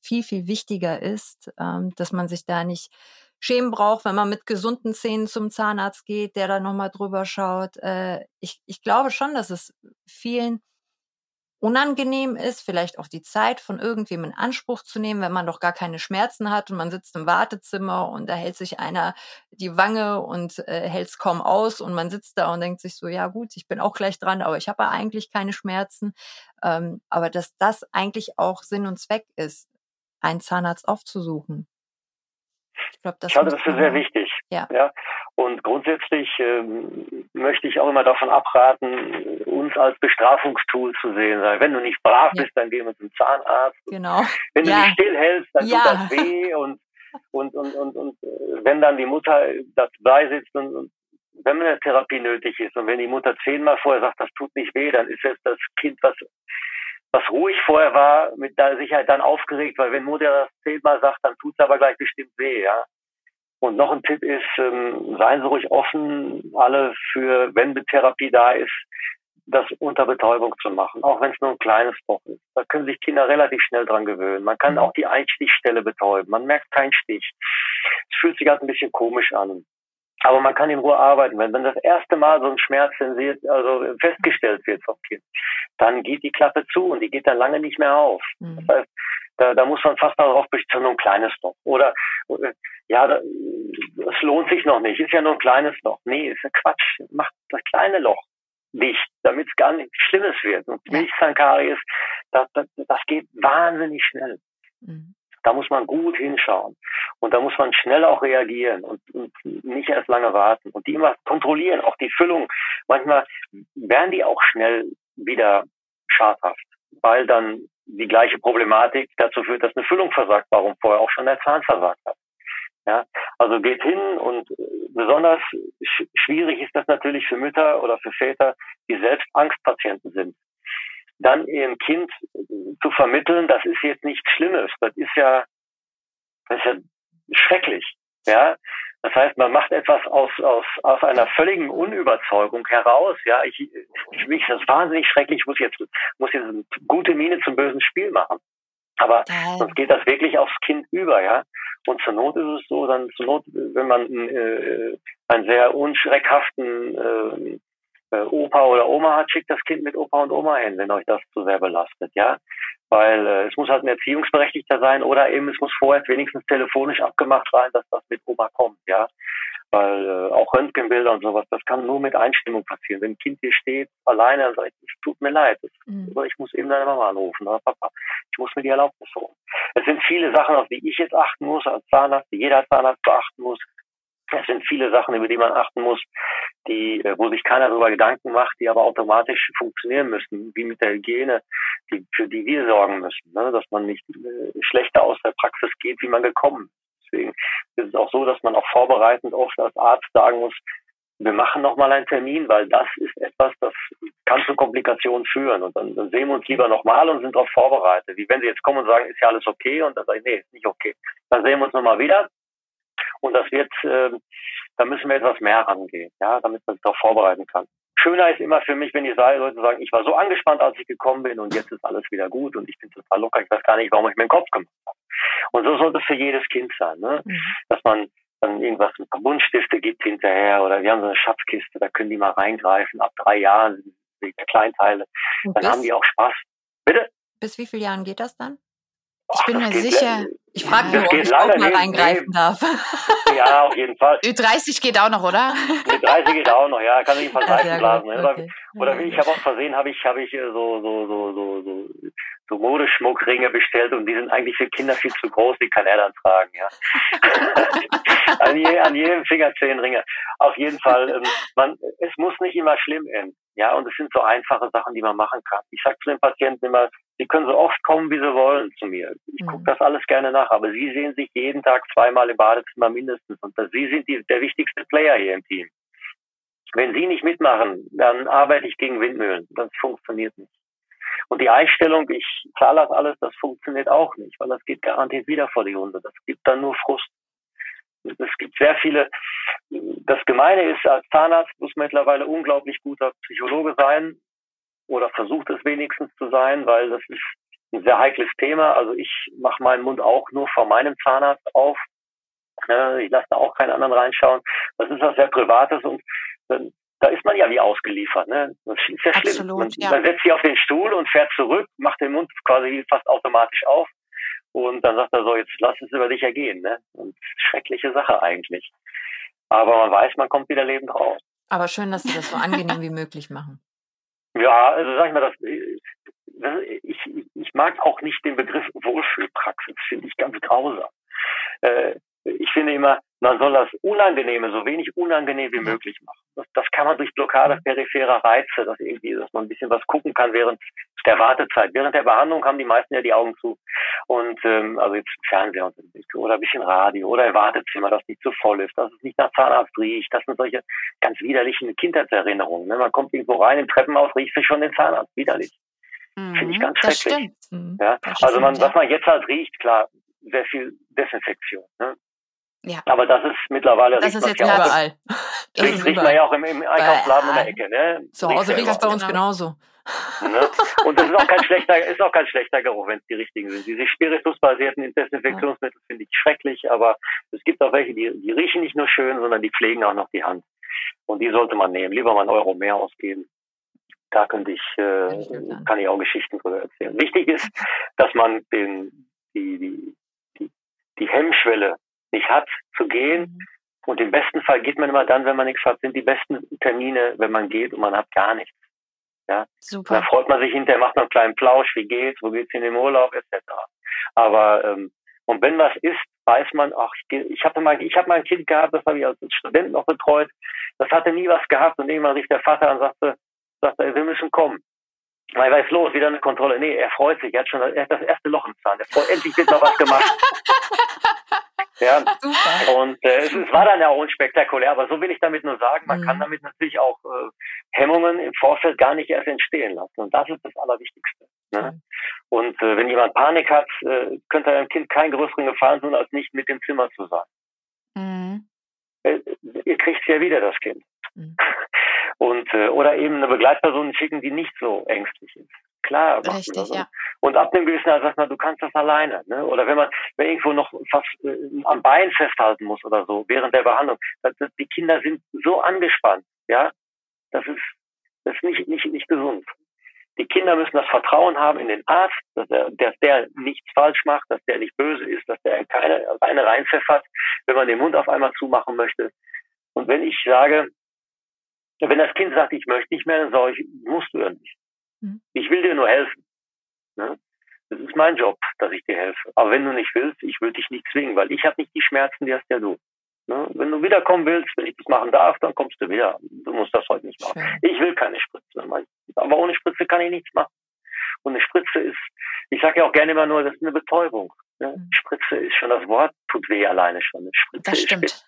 viel, viel wichtiger ist, ähm, dass man sich da nicht schämen braucht, wenn man mit gesunden Zähnen zum Zahnarzt geht, der da nochmal drüber schaut. Äh, ich, ich glaube schon, dass es vielen unangenehm ist, vielleicht auch die Zeit von irgendwem in Anspruch zu nehmen, wenn man doch gar keine Schmerzen hat und man sitzt im Wartezimmer und da hält sich einer die Wange und äh, hält es kaum aus und man sitzt da und denkt sich so, ja gut, ich bin auch gleich dran, aber ich habe eigentlich keine Schmerzen. Ähm, aber dass das eigentlich auch Sinn und Zweck ist, einen Zahnarzt aufzusuchen. Ich, glaub, das ich halte das für sehr wichtig. Ja. ja. Und grundsätzlich ähm, möchte ich auch immer davon abraten, uns als Bestrafungstool zu sehen. Wenn du nicht brav ja. bist, dann gehen wir zum Zahnarzt. Genau. Wenn ja. du dich stillhältst, dann tut das weh. Und, und, und, und, und äh, wenn dann die Mutter dabei sitzt und, und wenn eine Therapie nötig ist und wenn die Mutter zehnmal vorher sagt, das tut nicht weh, dann ist es das Kind, was was ruhig vorher war, mit der Sicherheit dann aufgeregt, weil wenn Mutter das zehnmal sagt, dann tut es aber gleich bestimmt weh, ja. Und noch ein Tipp ist, ähm, seien Sie ruhig offen, alle für, wenn Therapie da ist, das unter Betäubung zu machen, auch wenn es nur ein kleines Loch ist. Da können sich Kinder relativ schnell dran gewöhnen. Man kann auch die Einstichstelle betäuben. Man merkt keinen Stich. Es fühlt sich halt ein bisschen komisch an. Aber man kann in Ruhe arbeiten. Wenn, wenn das erste Mal so ein Schmerz zensiert, also festgestellt wird vom Kind, dann geht die Klappe zu und die geht dann lange nicht mehr auf. Mhm. Das heißt, da, da muss man fast darauf bestehen, nur ein kleines Loch. Oder, ja, das lohnt sich noch nicht, ist ja nur ein kleines Loch. Nee, ist ja Quatsch. Macht das kleine Loch dicht, damit es gar nichts Schlimmes wird. Und Milchzahnkaries, das, das, das geht wahnsinnig schnell. Mhm. Da muss man gut hinschauen. Und da muss man schnell auch reagieren und, und, nicht erst lange warten. Und die immer kontrollieren, auch die Füllung. Manchmal werden die auch schnell wieder schadhaft, weil dann die gleiche Problematik dazu führt, dass eine Füllung versagt, warum vorher auch schon der Zahn versagt hat. Ja, also geht hin und besonders schwierig ist das natürlich für Mütter oder für Väter, die selbst Angstpatienten sind dann ihrem Kind zu vermitteln, das ist jetzt nichts Schlimmes, das ist ja, das ist ja schrecklich. Ja, das heißt, man macht etwas aus, aus, aus einer völligen Unüberzeugung heraus. Ja, ich, ich, mich das wahnsinnig schrecklich. Ich muss jetzt, muss jetzt eine gute Miene zum bösen Spiel machen. Aber Geil. sonst geht das wirklich aufs Kind über, ja. Und zur Not ist es so, dann zur Not, wenn man äh, einen sehr unschreckhaften äh, äh, Opa oder Oma hat, schickt das Kind mit Opa und Oma hin, wenn euch das zu sehr belastet, ja. Weil äh, es muss halt ein Erziehungsberechtigter sein oder eben es muss vorher wenigstens telefonisch abgemacht sein, dass das mit Oma kommt, ja. Weil äh, auch Röntgenbilder und sowas, das kann nur mit Einstimmung passieren. Wenn ein Kind hier steht, alleine, dann sagt, es tut mir leid, das, mhm. oder ich muss eben deine Mama anrufen oder Papa. Ich muss mir die Erlaubnis holen. Es sind viele Sachen, auf die ich jetzt achten muss als Zahnarzt, die jeder Zahnarzt beachten muss. Es sind viele Sachen, über die man achten muss, die, äh, wo sich keiner darüber Gedanken macht, die aber automatisch funktionieren müssen, wie mit der Hygiene, die, für die wir sorgen müssen, ne? dass man nicht äh, schlechter aus der Praxis geht, wie man gekommen ist. Deswegen ist es auch so, dass man auch vorbereitend oft als Arzt sagen muss, wir machen nochmal einen Termin, weil das ist etwas, das kann zu Komplikationen führen. Und dann, dann sehen wir uns lieber nochmal und sind darauf vorbereitet. Wie wenn Sie jetzt kommen und sagen, ist ja alles okay? Und dann sage ich, nee, ist nicht okay. Dann sehen wir uns nochmal wieder und das wird, äh, da müssen wir etwas mehr rangehen, ja, damit man sich darauf vorbereiten kann. Schöner ist immer für mich, wenn die Leute sagen, ich war so angespannt, als ich gekommen bin und jetzt ist alles wieder gut und ich bin total locker. Ich weiß gar nicht, warum ich mir den Kopf gemacht habe. Und so sollte es für jedes Kind sein, ne? Mhm. dass man dann irgendwas mit Buntstifte gibt hinterher oder wir haben so eine Schatzkiste, da können die mal reingreifen. Ab drei Jahren der Kleinteile, dann haben die auch Spaß. Bitte? Bis wie viele Jahren geht das dann? Ich bin mir sicher. Ich frage nur, ob ich auch mal reingreifen darf. Ja, auf jeden Fall. Ü30 geht auch noch, oder? Ü30 geht auch noch, ja. Kann ich ein paar Seiten blasen. Ne? Okay. Oder, ich habe auch versehen, habe ich, habe ich so, so, so, so, so, so Modeschmuckringe bestellt und die sind eigentlich für Kinder viel zu groß, die kann er dann tragen, ja. an, je, an jedem Finger zehn Ringe. Auf jeden Fall, ähm, man, es muss nicht immer schlimm enden, ja, und es sind so einfache Sachen, die man machen kann. Ich sage zu den Patienten immer, sie können so oft kommen, wie sie wollen zu mir. Ich mhm. gucke das alles gerne nach, aber sie sehen sich jeden Tag zweimal im Badezimmer mindestens und sie sind die, der wichtigste Player hier im Team. Wenn Sie nicht mitmachen, dann arbeite ich gegen Windmühlen. Das funktioniert nicht. Und die Einstellung, ich zahle das alles, das funktioniert auch nicht, weil das geht garantiert wieder vor die Hunde. Das gibt dann nur Frust. Es gibt sehr viele. Das Gemeine ist, als Zahnarzt muss man mittlerweile unglaublich guter Psychologe sein oder versucht es wenigstens zu sein, weil das ist ein sehr heikles Thema. Also ich mache meinen Mund auch nur vor meinem Zahnarzt auf. Ich lasse da auch keinen anderen reinschauen. Das ist was sehr Privates und da ist man ja wie ausgeliefert. Ne? Das ist ja schlimm. Absolut, man, ja. man setzt sich auf den Stuhl und fährt zurück, macht den Mund quasi fast automatisch auf und dann sagt er so, jetzt lass es über dich ergehen. Ne? Und schreckliche Sache eigentlich. Aber man weiß, man kommt wieder lebend raus. Aber schön, dass Sie das so angenehm wie möglich machen. Ja, also sag ich mal, das, das, ich, ich mag auch nicht den Begriff Wohlfühlpraxis, finde ich ganz grausam. Äh, ich finde immer, man soll das Unangenehme so wenig unangenehm wie möglich machen. Das, das kann man durch Blockade peripherer Reize, dass irgendwie, dass man ein bisschen was gucken kann während der Wartezeit. Während der Behandlung haben die meisten ja die Augen zu. Und ähm, also jetzt Fernseher und oder ein bisschen Radio oder im Wartezimmer, das nicht zu voll ist, dass es nicht nach Zahnarzt riecht. Das sind solche ganz widerlichen Kindheitserinnerungen. Ne? Man kommt irgendwo rein im Treppenhaus, riecht sich schon den Zahnarzt widerlich. Mhm, Finde ich ganz schrecklich. Mhm, ja? Also man, was man jetzt halt riecht, klar, sehr viel Desinfektion. Ne? Ja. Aber das ist mittlerweile das ist jetzt ja überall. Das riecht, riecht man ja auch im, im Einkaufsladen in der Ecke. Ne? Zu Hause riecht es bei uns genau. genauso. Ne? Und das ist auch kein schlechter, ist auch kein schlechter Geruch, wenn es die richtigen sind. Diese spiritusbasierten Desinfektionsmittel finde ich schrecklich, aber es gibt auch welche, die, die riechen nicht nur schön, sondern die pflegen auch noch die Hand. Und die sollte man nehmen. Lieber mal einen Euro mehr ausgeben. Da könnte ich, äh, kann ich auch Geschichten drüber erzählen. Wichtig ist, dass man den, die, die, die, die Hemmschwelle nicht hat, zu gehen. Mhm. Und im besten Fall geht man immer dann, wenn man nichts hat, sind die besten Termine, wenn man geht und man hat gar nichts. Ja, Super. Dann freut man sich hinterher, macht man einen kleinen Plausch, wie geht's, wo geht's in den Urlaub, etc. Aber ähm, und wenn was ist, weiß man, ach, ich, ich hatte mal, ich habe mal ein Kind gehabt, das habe ich als Student noch betreut, das hatte nie was gehabt und irgendwann rief der Vater und sagte, sagte, wir müssen kommen. Weil was ist los? Wieder eine Kontrolle. Nee, er freut sich. Er hat schon er hat das erste Loch im Zahn. Er freut, endlich wird noch was gemacht. ja. Super. Und äh, es, es, war dann ja auch unspektakulär, aber so will ich damit nur sagen, man mhm. kann damit natürlich auch äh, Hemmungen im Vorfeld gar nicht erst entstehen lassen. Und das ist das Allerwichtigste. Ne? Mhm. Und äh, wenn jemand Panik hat, äh, könnte einem Kind keinen größeren Gefallen tun, als nicht mit dem Zimmer zu sein. Mhm. Äh, ihr kriegt ja wieder das Kind. Mhm. Und äh, oder eben eine Begleitperson schicken, die nicht so ängstlich ist. Klar, Richtig, das. ja. Und ab dem gewissen Alter sagt man, du kannst das alleine. Ne? Oder wenn man wenn irgendwo noch fast äh, am Bein festhalten muss oder so während der Behandlung. Das, das, die Kinder sind so angespannt, ja. Das ist das ist nicht nicht nicht gesund. Die Kinder müssen das Vertrauen haben in den Arzt, dass, er, dass der nichts falsch macht, dass der nicht böse ist, dass der keine eine reinpfeffert, wenn man den Mund auf einmal zumachen möchte. Und wenn ich sage, wenn das Kind sagt, ich möchte nicht mehr, dann sage ich, musst du ja nicht. Mhm. Ich will dir nur helfen. Ne? Das ist mein Job, dass ich dir helfe. Aber wenn du nicht willst, ich will dich nicht zwingen, weil ich habe nicht die Schmerzen, die hast ja du. Ne? Wenn du wiederkommen willst, wenn ich das machen darf, dann kommst du wieder. Du musst das heute nicht machen. Schön. Ich will keine Spritze. Aber ohne Spritze kann ich nichts machen. Und eine Spritze ist, ich sage ja auch gerne immer nur, das ist eine Betäubung. Ne? Mhm. Spritze ist schon das Wort, tut weh alleine schon. Eine Spritze das stimmt. Ist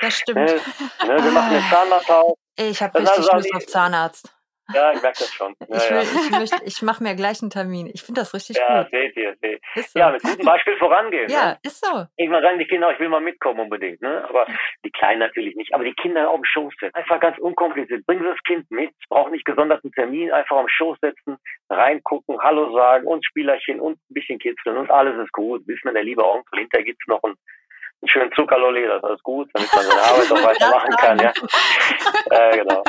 das stimmt. Ne? Ne? Wir machen eine Zahnarzt auf. Ich habe richtig Lust auf Zahnarzt. Ja, ich merke das schon. Ja, ich, will, ich, möchte, ich mache mir gleich einen Termin. Ich finde das richtig ja, gut. Seht ihr, seht. So. Ja, mit gutem Beispiel vorangehen. Ja, ne? ist so. Irgendwann sagen die Kinder, ich will mal mitkommen unbedingt. Ne? Aber die Kleinen natürlich nicht. Aber die Kinder auf dem Schoß setzen. Einfach ganz unkompliziert. Bringen Sie das Kind mit. Braucht nicht gesonderten Termin. Einfach am Schoß setzen, reingucken, Hallo sagen und Spielerchen und ein bisschen kitzeln und alles ist gut. Bis man der liebe Onkel. Hinterher gibt's noch ein einen schönen Zuckerlolli, das ist gut, damit man seine Arbeit auch weitermachen kann, ja. äh, genau.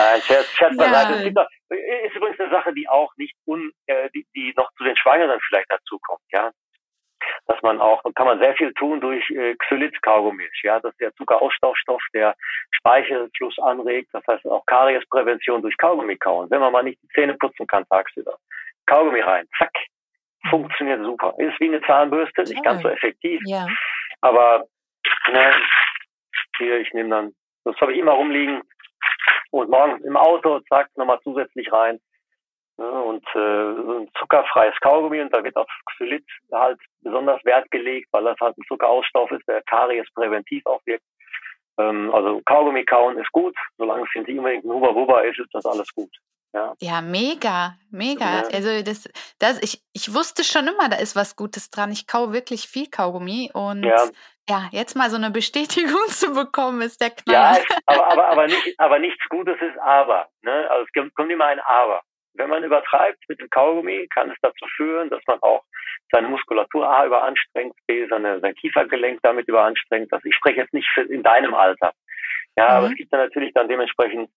Äh, Scherz, Scherz beiseite. Gibt auch, ist übrigens eine Sache, die auch nicht un, äh, die, die noch zu den Schwangeren vielleicht dazukommt, ja. Dass man auch, kann man sehr viel tun durch äh, Xylit-Kaugummis, ja. Das ist der Zuckerausstauschstoff, der Speichelfluss anregt. Das heißt auch Kariesprävention durch Kaugummi kauen. Wenn man mal nicht die Zähne putzen kann tagsüber. Kaugummi rein, zack, Funktioniert super. Ist wie eine Zahnbürste, nicht ganz so effektiv. Ja. Aber ne, hier, ich nehme dann, das habe ich immer rumliegen. Und morgens im Auto, zack, nochmal zusätzlich rein. Ja, und äh, ein zuckerfreies Kaugummi und da wird auf Xylit halt besonders Wert gelegt, weil das halt ein Zuckerausstoff ist, der Karies präventiv auch wirkt. Ähm, also Kaugummi kauen ist gut, solange es nicht unbedingt ein Huba-Buba ist, ist das alles gut. Ja. ja, mega, mega. Ja. Also das, das, ich, ich wusste schon immer, da ist was Gutes dran. Ich kau wirklich viel Kaugummi und ja, ja jetzt mal so eine Bestätigung zu bekommen, ist der Knaller. Ja, aber, aber, aber, nicht, aber nichts Gutes ist aber. Ne? Also es kommt immer ein Aber. Wenn man übertreibt mit dem Kaugummi, kann es dazu führen, dass man auch seine Muskulatur A überanstrengt, B seine, sein Kiefergelenk damit überanstrengt. Das, ich spreche jetzt nicht für, in deinem Alter. Ja, mhm. aber es gibt dann natürlich dann dementsprechend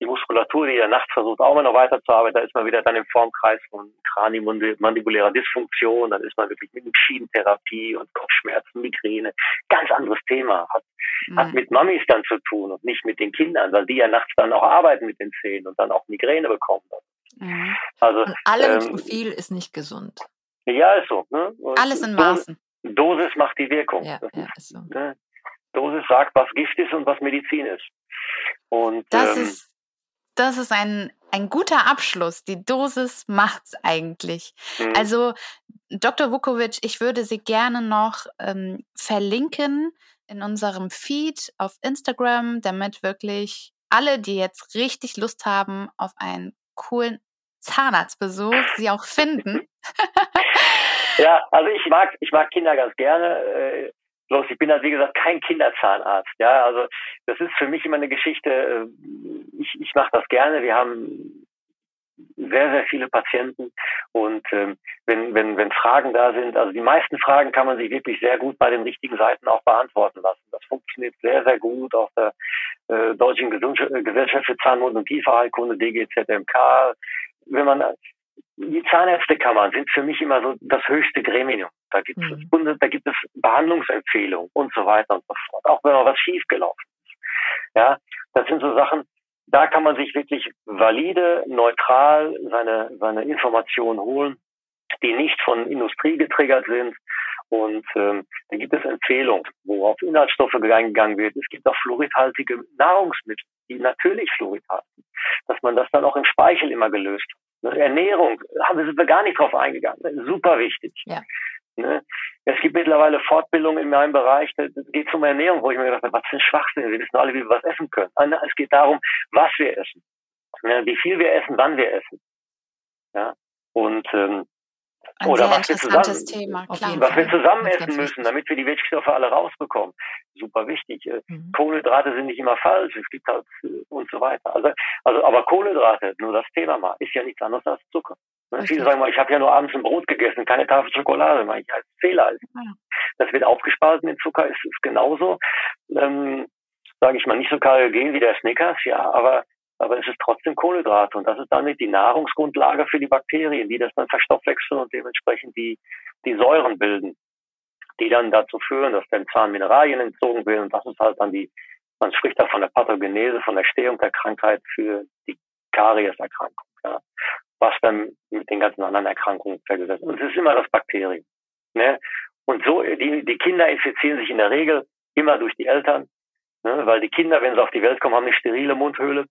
die Muskulatur, die ja nachts versucht, auch mal noch weiterzuarbeiten. Da ist man wieder dann im Formkreis von Kraniomandibulärer Dysfunktion. Dann ist man wirklich mit Schienentherapie und Kopfschmerzen, Migräne. Ganz anderes Thema. Hat, mhm. hat mit Mamis dann zu tun und nicht mit den Kindern, weil die ja nachts dann auch arbeiten mit den Zähnen und dann auch Migräne bekommen. Mhm. Also, und allem ähm, zu viel ist nicht gesund. Ja, ist so. Ne? Alles in Maßen. Dosis macht die Wirkung. Ja, ja, ist so. Ne? Dosis sagt, was Gift ist und was Medizin ist. Und, das ähm, ist das ist ein, ein guter Abschluss. Die Dosis macht's eigentlich. Mhm. Also, Dr. Vukovic, ich würde Sie gerne noch ähm, verlinken in unserem Feed auf Instagram, damit wirklich alle, die jetzt richtig Lust haben auf einen coolen Zahnarztbesuch, sie auch finden. ja, also ich mag, ich mag Kinder ganz gerne. Äh, bloß ich bin halt, wie gesagt, kein Kinderzahnarzt. Ja, also das ist für mich immer eine Geschichte. Äh, ich, ich mache das gerne. Wir haben sehr, sehr viele Patienten. Und ähm, wenn, wenn, wenn Fragen da sind, also die meisten Fragen kann man sich wirklich sehr gut bei den richtigen Seiten auch beantworten lassen. Das funktioniert sehr, sehr gut auf der äh, Deutschen Gesellschaft für Zahnmund- und Kieferheilkunde, DGZMK. Wenn man die Zahnärztekammern sind für mich immer so das höchste Gremium. Da gibt es mhm. da gibt es Behandlungsempfehlungen und so weiter und so fort. Auch wenn mal was schiefgelaufen ist. Ja, das sind so Sachen, da kann man sich wirklich valide, neutral seine, seine Informationen holen, die nicht von Industrie getriggert sind. Und ähm, da gibt es Empfehlungen, wo auf Inhaltsstoffe eingegangen wird. Es gibt auch fluoridhaltige Nahrungsmittel, die natürlich Fluorid haben. Dass man das dann auch im Speichel immer gelöst hat. Ernährung, haben wir gar nicht drauf eingegangen. Super wichtig. Ja. Ne? Es gibt mittlerweile Fortbildungen in meinem Bereich, es geht um Ernährung, wo ich mir gedacht habe, was für ein Schwachsinn, wir wissen alle, wie wir was essen können. Es geht darum, was wir essen, ja, wie viel wir essen, wann wir essen. Ja? Und ähm, ein oder was wir zusammen, Thema, was wir zusammen essen müssen, damit wir die Wirkstoffe alle rausbekommen. Super wichtig. Äh, mhm. Kohlenhydrate sind nicht immer falsch, es gibt halt äh, und so weiter. Also, also aber Kohlenhydrate, nur das Thema mal, ist ja nichts anderes als Zucker. Ne? Viele sagen mal, ich habe ja nur abends ein Brot gegessen, keine Tafel Schokolade, weil ich als Fehler. Ja. Das wird aufgespalten in Zucker, ist, ist genauso, ähm, sage ich mal, nicht so kalorigen wie der Snickers, ja, aber aber es ist trotzdem Kohlenhydrate und das ist damit die Nahrungsgrundlage für die Bakterien, die das dann verstoffwechseln und dementsprechend die, die Säuren bilden, die dann dazu führen, dass dem Zahn Mineralien entzogen werden und das ist halt dann die, man spricht da von der Pathogenese, von der Stehung der Krankheit für die Karieserkrankung. Ja was dann mit den ganzen anderen Erkrankungen vergesetzt. Und es ist immer das Bakterium. Ne? Und so, die, die Kinder infizieren sich in der Regel immer durch die Eltern, ne? weil die Kinder, wenn sie auf die Welt kommen, haben eine sterile Mundhöhle.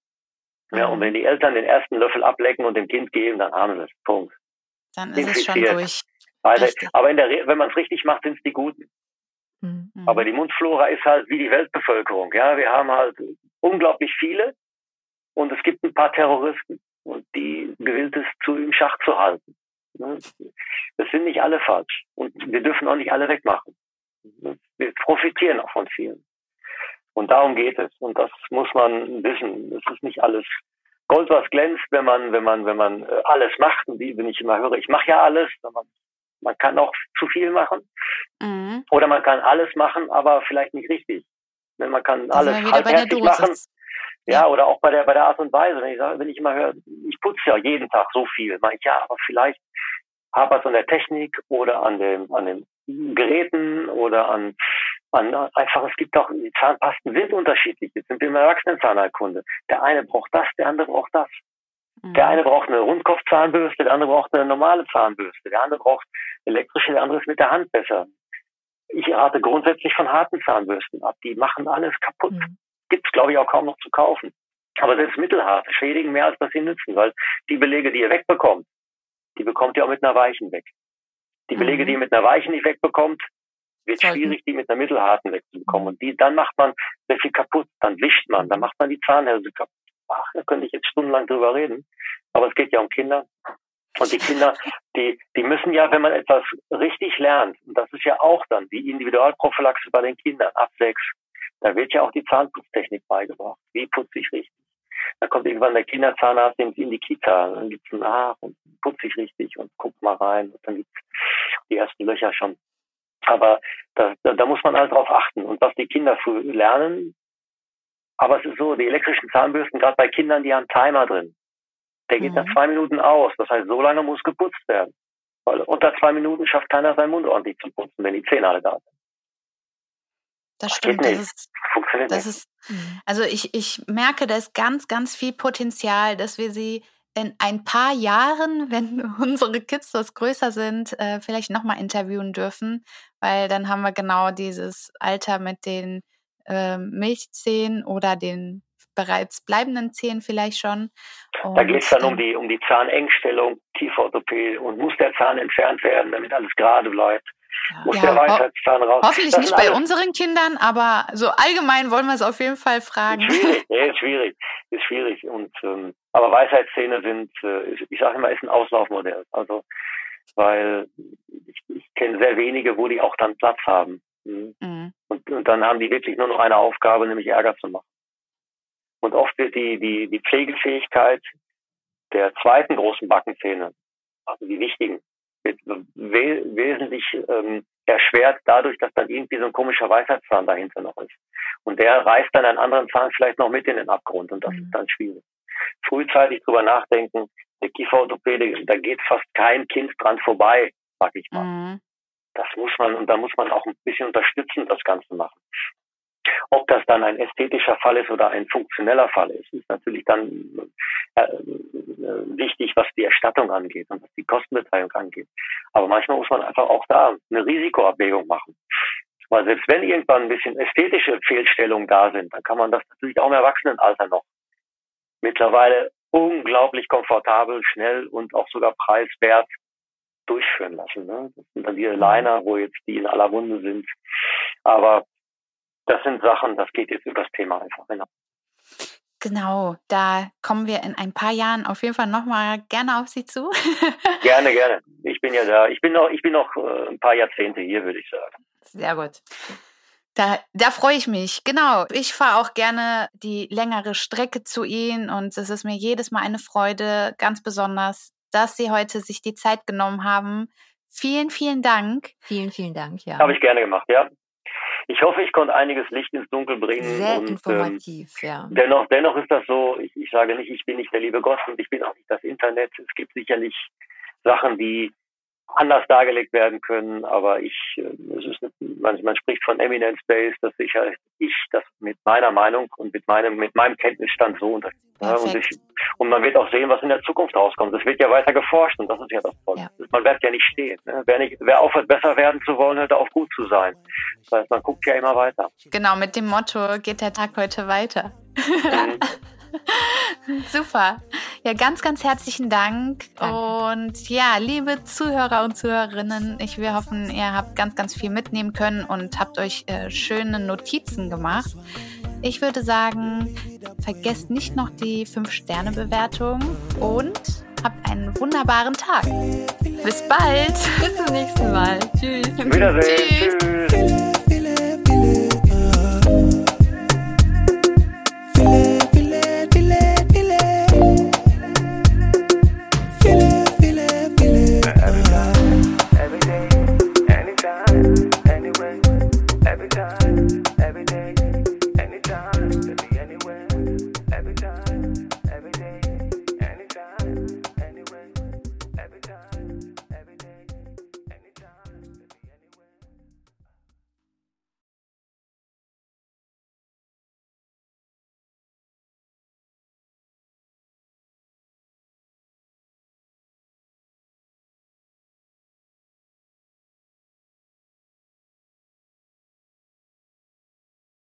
Mhm. Ja, und wenn die Eltern den ersten Löffel ablecken und dem Kind geben, dann haben sie es. Punkt. Dann ist Infiziert. es schon durch. Weil, aber in der, wenn man es richtig macht, sind es die Guten. Mhm. Aber die Mundflora ist halt wie die Weltbevölkerung. Ja, wir haben halt unglaublich viele und es gibt ein paar Terroristen und die gewillt ist, zu im Schach zu halten. Ne? Das sind nicht alle falsch. Und wir dürfen auch nicht alle wegmachen. Wir profitieren auch von vielen. Und darum geht es. Und das muss man wissen. Es ist nicht alles Gold, was glänzt, wenn man, wenn man, wenn man äh, alles macht. Und wie, wenn ich immer höre, ich mache ja alles, man, man kann auch zu viel machen. Mhm. Oder man kann alles machen, aber vielleicht nicht richtig. Man kann alles halbherzig machen. Ja, oder auch bei der, bei der Art und Weise. Wenn ich sage, wenn ich immer höre, ich putze ja jeden Tag so viel, meine ich, ja, aber vielleicht hapert es an der Technik oder an dem, an den Geräten oder an, an einfach, es gibt auch, die Zahnpasten sind unterschiedlich. Jetzt sind wir im Erwachsenenzahnheilkunde. Der eine braucht das, der andere braucht das. Der mhm. eine braucht eine Rundkopfzahnbürste, der andere braucht eine normale Zahnbürste, der andere braucht elektrische, der andere ist mit der Hand besser. Ich rate grundsätzlich von harten Zahnbürsten ab. Die machen alles kaputt. Mhm. Gibt's, glaube ich, auch kaum noch zu kaufen. Aber selbst mittelharte schädigen mehr, als dass sie nützen, weil die Belege, die ihr wegbekommt, die bekommt ihr auch mit einer weichen weg. Die Belege, mhm. die ihr mit einer weichen nicht wegbekommt, wird Sollten. schwierig, die mit einer mittelharten wegzubekommen. Und die, dann macht man sehr viel kaputt, dann wischt man, dann macht man die Zahnhälse kaputt. Ach, da könnte ich jetzt stundenlang drüber reden. Aber es geht ja um Kinder. Und die Kinder, die, die müssen ja, wenn man etwas richtig lernt, und das ist ja auch dann die Individualprophylaxe bei den Kindern ab sechs, da wird ja auch die Zahnputztechnik beigebracht. Wie putze ich richtig? Da kommt irgendwann der Kinderzahnarzt in die Kita, dann gibt's ein Ach und putze ich richtig und guck mal rein und dann gibt's die ersten Löcher schon. Aber da, da, da muss man halt drauf achten. Und was die Kinder früh lernen, aber es ist so, die elektrischen Zahnbürsten, gerade bei Kindern, die haben Timer drin. Der geht mhm. nach zwei Minuten aus. Das heißt, so lange muss geputzt werden. Weil unter zwei Minuten schafft keiner seinen Mund ordentlich zu putzen, wenn die Zähne alle da sind. Das stimmt. Das ist, Funktioniert das nicht. ist, mhm. also ich, ich merke, da ist ganz, ganz viel Potenzial, dass wir sie in ein paar Jahren, wenn unsere Kids was größer sind, äh, vielleicht nochmal interviewen dürfen, weil dann haben wir genau dieses Alter mit den äh, Milchzähnen oder den bereits bleibenden Zähnen vielleicht schon. Und da geht es dann um die, um die Zahnengstellung, Kieferorthopädie und muss der Zahn entfernt werden, damit alles gerade bleibt. Muss ja, der Weisheitszahn raus. Hoffentlich das nicht bei unseren Kindern, aber so allgemein wollen wir es auf jeden Fall fragen. Ist schwierig, ja, ist schwierig, ist schwierig. Und, ähm, aber Weisheitszähne sind, äh, ich sage immer, ist ein Auslaufmodell. Also, weil ich, ich kenne sehr wenige, wo die auch dann Platz haben. Mhm. Mhm. Und, und dann haben die wirklich nur noch eine Aufgabe, nämlich Ärger zu machen. Und oft wird die, die, die Pflegefähigkeit der zweiten großen Backenzähne, also die wichtigen, wesentlich ähm, erschwert dadurch, dass dann irgendwie so ein komischer Weisheitszahn dahinter noch ist. Und der reißt dann einen anderen Zahn vielleicht noch mit in den Abgrund und das mhm. ist dann schwierig. Frühzeitig drüber nachdenken, der Kieferorthopäde, da geht fast kein Kind dran vorbei, sag ich mal. Mhm. Das muss man, und da muss man auch ein bisschen unterstützend das Ganze machen. Ob das dann ein ästhetischer Fall ist oder ein funktioneller Fall ist, ist natürlich dann äh, äh, wichtig, was die Erstattung angeht und was die Kostenbeteiligung angeht. Aber manchmal muss man einfach auch da eine Risikoabwägung machen. Weil selbst wenn irgendwann ein bisschen ästhetische Fehlstellungen da sind, dann kann man das natürlich auch im Erwachsenenalter noch mittlerweile unglaublich komfortabel, schnell und auch sogar preiswert durchführen lassen. Ne? Das sind dann die Liner, wo jetzt die in aller Munde sind. Aber das sind Sachen, das geht jetzt über das Thema einfach hinaus. Genau, da kommen wir in ein paar Jahren auf jeden Fall nochmal gerne auf Sie zu. gerne, gerne. Ich bin ja da. Ich bin noch, ich bin noch äh, ein paar Jahrzehnte hier, würde ich sagen. Sehr gut. Da, da freue ich mich. Genau. Ich fahre auch gerne die längere Strecke zu Ihnen und es ist mir jedes Mal eine Freude, ganz besonders, dass Sie heute sich die Zeit genommen haben. Vielen, vielen Dank. Vielen, vielen Dank, ja. Habe ich gerne gemacht, ja ich hoffe, ich konnte einiges Licht ins Dunkel bringen. Sehr und, informativ, ähm, ja. Dennoch, dennoch ist das so, ich, ich sage nicht, ich bin nicht der liebe Gott und ich bin auch nicht das Internet. Es gibt sicherlich Sachen, die anders dargelegt werden können, aber ich, äh, es ist, man, man spricht von Eminence Base, dass ich, ich das mit meiner Meinung und mit meinem, mit meinem Kenntnisstand so unter, ja, und, ich, und man wird auch sehen, was in der Zukunft rauskommt. Es wird ja weiter geforscht und das ist ja das Tolle. Ja. Man bleibt ja nicht stehen. Ne? Wer, nicht, wer aufhört, besser werden zu wollen, hört auf gut zu sein. Das heißt, man guckt ja immer weiter. Genau, mit dem Motto geht der Tag heute weiter. Mhm. Super. Ja, ganz, ganz herzlichen Dank. Danke. Und ja, liebe Zuhörer und Zuhörerinnen, ich will hoffen, ihr habt ganz, ganz viel mitnehmen können und habt euch äh, schöne Notizen gemacht. Ich würde sagen, vergesst nicht noch die 5-Sterne-Bewertung und habt einen wunderbaren Tag. Bis bald. Bis zum nächsten Mal. Tschüss. Wiedersehen. Tschüss. Tschüss. side.